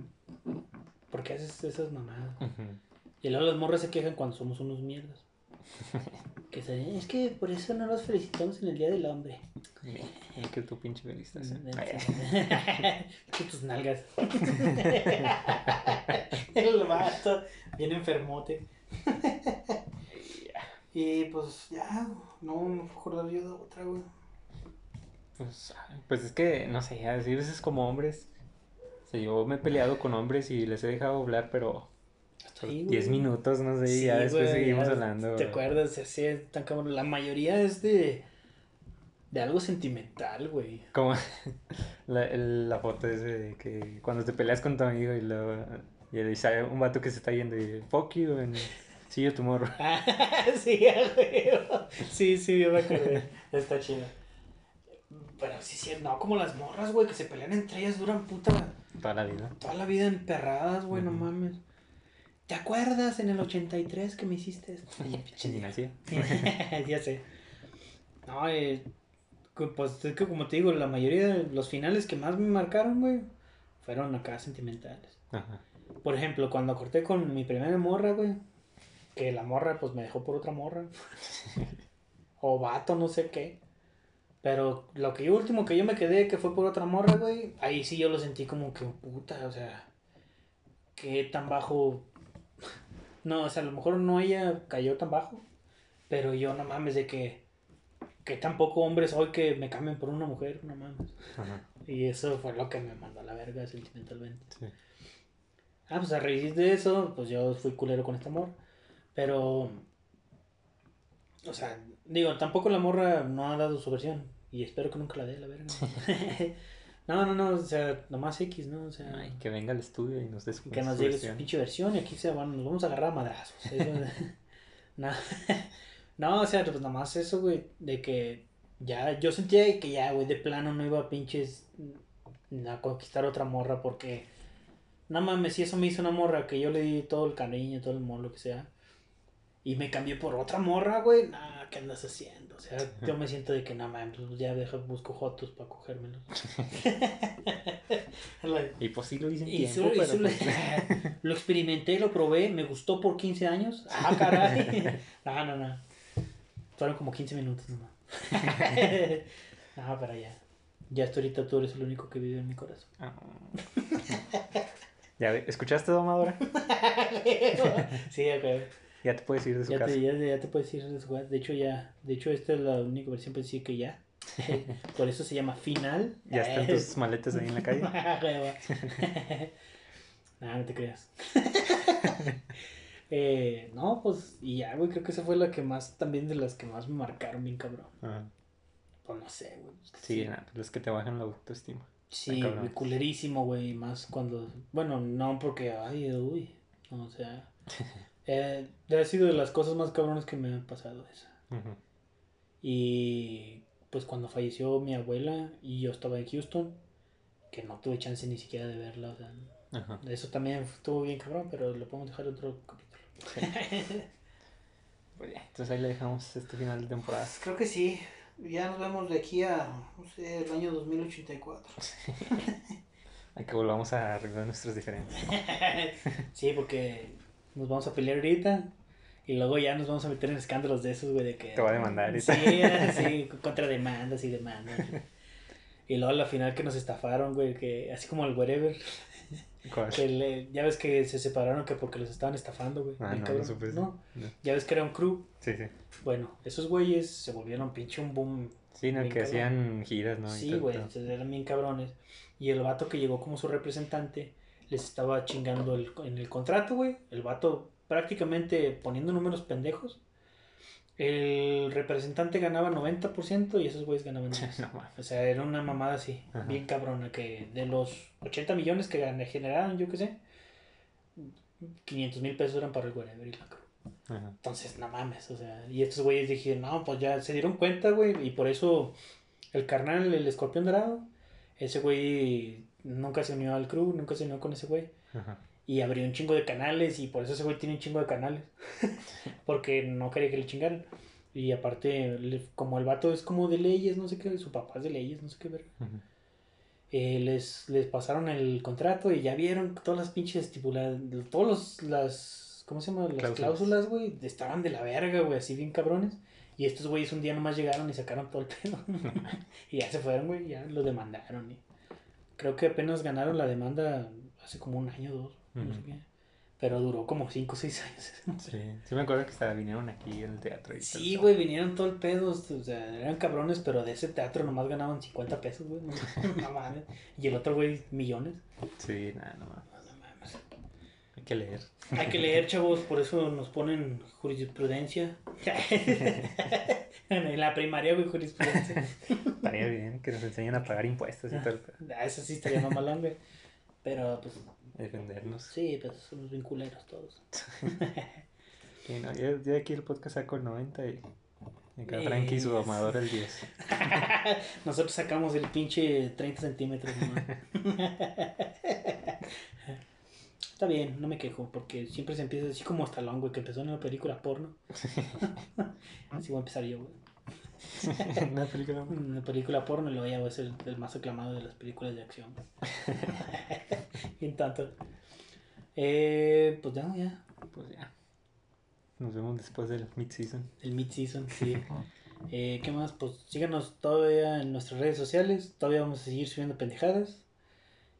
¿Por qué haces esas mamadas? Ujú. Y luego las morras se quejan cuando somos unos mierdas. Que se, es que por eso no los felicitamos en el Día del Hombre. Ay, que tu pinche estás, Mm, que tus nalgas. el vato, bien enfermote. y pues ya, no me acordar yo de otra, güey. Pues, pues es que, no sé, a veces como hombres. O sea, yo me he peleado con hombres y les he dejado hablar, pero Güey. 10 minutos, no sé, Sí, ya después güey, seguimos ya, hablando. ¿Te acuerdas? Así, tan cabrón. La mayoría es de. de algo sentimental, güey. Como la, el- la foto ese de que cuando te peleas con tu amigo y luego y le dice un vato que se está yendo y fuck you and see you tomorrow. sí, güey. Sí, sí, yo me acordé. Está chido. Pero sí, sí, no, como las morras, güey, que se pelean entre ellas duran puta Toda la vida. Toda la vida emperradas, güey, no mames. ¿Te acuerdas en el 83 que me hiciste esto? Pinche ya sé. No, eh, pues es que como te digo, la mayoría de los finales que más me marcaron, güey, fueron acá sentimentales. Ajá. Por ejemplo, cuando corté con mi primera morra, güey, que la morra pues me dejó por otra morra. o vato, no sé qué. Pero lo que yo último que yo me quedé, que fue por otra morra, güey, ahí sí yo lo sentí como que puta, o sea, qué tan bajo. No, o sea, a lo mejor no ella cayó tan bajo, pero yo no mames de que que tampoco hombre soy que me cambien por una mujer, no mames. Ajá. Y eso fue lo que me mandó a la verga sentimentalmente. Sí. Ah, pues a raíz de eso, pues yo fui culero con este amor. Pero, o sea, digo, tampoco la morra no ha dado su versión. Y espero que nunca la dé, la verga. no, no, no, o sea, nomás X, ¿no? O sea, Ay, que venga al estudio y nos des que nos llegue su pinche versión y aquí se van, nos vamos a agarrar a madrazos. Eso- no. no, o sea, pues nomás eso, güey, de que ya, yo sentía que ya, güey, de plano no iba a pinches a conquistar otra morra porque, no mames, si eso me hizo una morra que yo le di todo el cariño, todo el amor, lo que sea, y me cambié por otra morra, güey, nah, ¿qué andas haciendo? O sea, yo me siento de que, no mames, pues ya deja, busco jotos para cogérmelos. Y pues sí lo hice en Y tiempo, su- y pero su- pues, lo experimenté, lo probé, me gustó por 15 años. Ah, caray. No, no, no. Fueron como 15 minutos nomás. No, pero ya. Ya hasta ahorita tú eres el único que vive en mi corazón. ah. Ya ¿Escuchaste, domadora? Sí, ok. Ya te puedes ir de su Ya casa. te, ya, ya te puedes ir de su casa. De hecho, ya. De hecho, esta es la única versión decir que ya. Por eso se llama final. Ya están tus maletas ahí en la calle. Hueva. Nah, no te creas. eh, no, pues, y ya, güey, creo que esa fue la que más, también de las que más me marcaron bien cabrón. Ajá. Pues no sé, güey. que Sí, nada, es que te bajan la autoestima. Sí, güey, culerísimo, güey, más cuando, bueno, no porque, ay, uy, no, o sea, eh, ha sido de las cosas más cabrones que me han pasado esa. Y pues cuando falleció mi abuela y yo estaba en Houston, que no tuve chance ni siquiera de verla, o sea, Ajá. eso también estuvo bien cabrón, pero lo podemos dejar en otro capítulo. Pues ya, entonces ahí le dejamos este final de temporada. Creo que sí, ya nos vemos de aquí a, no sé, el año 2084. Hay que volvamos a arreglar nuestras diferencias. sí, porque nos vamos a pelear ahorita. Y luego ya nos vamos a meter en escándalos de esos, güey, de que... Te va a demandar y Sí, sí, contra demandas y demandas. Y luego la final que nos estafaron, güey, que así como el wherever, ¿Cuál? que le- ya ves que se separaron que porque los estaban estafando, güey. Ah, no, cabrón. no supe eso. No, No. ya ves que era un crew. Sí, sí. Bueno, esos güeyes se volvieron pinche un boom. Sí, en el que cabrón. hacían giras, ¿no? Sí, güey, eran bien cabrones. Y el vato que llegó como su representante les estaba chingando el- en el contrato, güey. El vato prácticamente poniendo números pendejos. El representante ganaba 90% y esos güeyes ganaban más. No mames. O sea, era una mamada así, Ajá. bien cabrona, que de los 80 millones que generaron, yo qué sé, 500 mil pesos eran para el whatever y la. Ajá. Entonces, no mames, o sea, y estos güeyes dijeron, no, pues ya se dieron cuenta, güey, y por eso el carnal, el escorpión dorado, ese güey nunca se unió al crew, nunca se unió con ese güey, Ajá. y abrió un chingo de canales, y por eso ese güey tiene un chingo de canales, porque no quería que le chingaran. Y aparte, como el vato es como de leyes, no sé qué, su papá es de leyes, no sé qué ver. Eh, les, les pasaron el contrato y ya vieron todas las pinches estipuladas, todos los, las, ¿cómo se llama? Las Cláusulas. cláusulas, güey, estaban de la verga, güey, así bien cabrones. Y estos güeyes un día nomás llegaron y sacaron todo el pedo. y ya se fueron, güey, ya lo demandaron. Y creo que apenas ganaron la demanda hace como un año o dos, no sé qué. Pero duró como 5 o 6 años. Sí, sí me acuerdo que hasta vinieron aquí al teatro. Y Sí, güey, vinieron todo el pedo, o sea, eran cabrones, pero de ese teatro nomás ganaban 50 pesos, güey. No, no mames. Y el otro, güey, millones. Sí, nada, no mames. Hay que leer. Hay que leer, chavos, por eso nos ponen jurisprudencia. en la primaria, güey, jurisprudencia. Estaría bien que nos enseñen a pagar impuestos y todo. pedo. Ah, Eso sí estaría mamalón, güey. Pero, pues, Defendernos. sí, pues somos bien culeros todos. Sí, no, yo, yo aquí el podcast saco el 90 y Acá Frankie su domador el 10. Nosotros sacamos el pinche 30 centímetros. ¿no? Está bien, no me quejo, porque siempre se empieza así como Stallone, güey, que empezó en una película porno. así voy a empezar yo, güey. Una película. En Una película porno y luego ya voy a ser el más aclamado de las películas de acción. y en tanto. Eh, pues ya, ya. Pues ya. Nos vemos después del mid-season. El mid-season, sí. Eh, ¿Qué más? Pues síganos todavía en nuestras redes sociales. Todavía vamos a seguir subiendo pendejadas.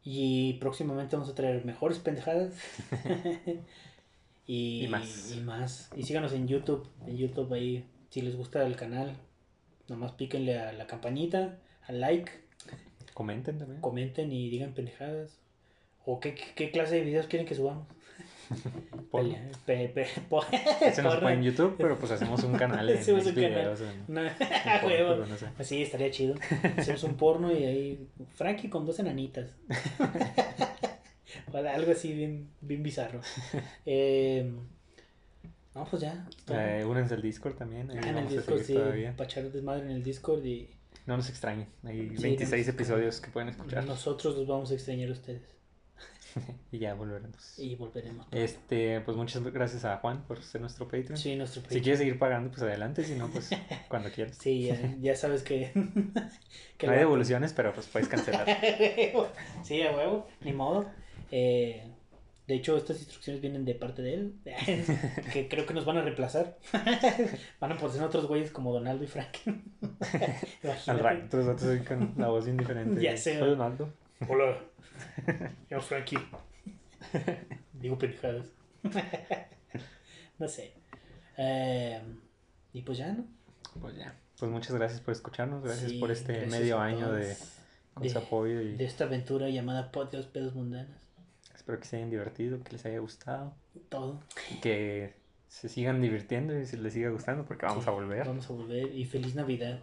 Y próximamente vamos a traer mejores pendejadas. y, Y más. Y más. Y síganos en YouTube. En YouTube ahí, si les gusta el canal, nomás píquenle a la campanita, al like, Comenten también. comenten y digan pendejadas. O qué, qué, qué clase de videos quieren que subamos. Se porno. puede en YouTube, pero pues hacemos un canal de Hacemos un canal. videos. en- No, en porno, no sé. Así estaría chido. Hacemos un porno y ahí. Frankie con dos enanitas. O algo así bien, bien bizarro. Eh, no, pues ya. Eh, únanse al Discord también. Ahí Ah, en el Discord, seguir sí. todavía. Para echar desmadre en el Discord y No nos extrañen. Hay Sí, 26 nos- episodios que pueden escuchar. nosotros los vamos a extrañar a ustedes. Y ya volveremos. Y volveremos. Este, pues muchas gracias a Juan por ser nuestro Patreon. Sí, nuestro Si Patreon. quieres seguir pagando, pues adelante. Si no, pues cuando quieras. Sí, ya, ya sabes que. que no hay devoluciones, pero pues puedes cancelar. sí, a huevo, ni modo. Eh, de hecho, estas instrucciones vienen de parte de él, que creo que nos van a reemplazar. van a poner otros güeyes como Donaldo y Frank. Al rato, los otros hoy con la voz bien diferente. Ya sé. Soy Donaldo. Hola, yo Frankie. Digo pendejadas. no sé. Eh, y pues ya, ¿no? Pues ya. Pues muchas gracias por escucharnos. Gracias Sí, por este gracias medio año de, con su de, apoyo. Y de esta aventura llamada Podcast Pedos Mundanos. espero que se hayan divertido, que les haya gustado. Todo. Y que se sigan divirtiendo y si les siga gustando, porque vamos Sí, a volver. Vamos a volver. Y feliz Navidad.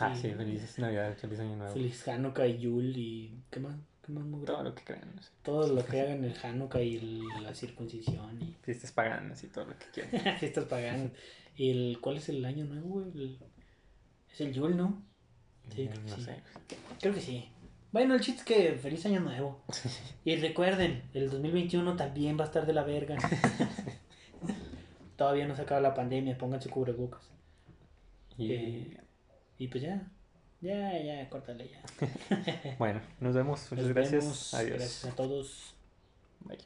Ah, sí, feliz Navidad, feliz Año Nuevo. Feliz Hanukkah y Yule y. ¿Qué más? ¿Qué más? Todo lo que crean. no sé. Todo lo que hagan el Hanukkah y el- la circuncisión y Fiestas paganas y todo lo que quieran. fiestas paganas. ¿Y el cuál es el año nuevo? El- Es el Yule, ¿no? Sí, creo que no sí. sé. Creo que sí. Bueno, el chiste es que feliz año nuevo. Y recuerden, el 2021 también va a estar de la verga. Todavía no se acaba la pandemia, pónganse cubrebocas. Y Eh, Y pues ya. Ya, ya, córtale ya. bueno, nos vemos. Muchas Nos gracias. vemos. Adiós. Gracias a todos. Bye.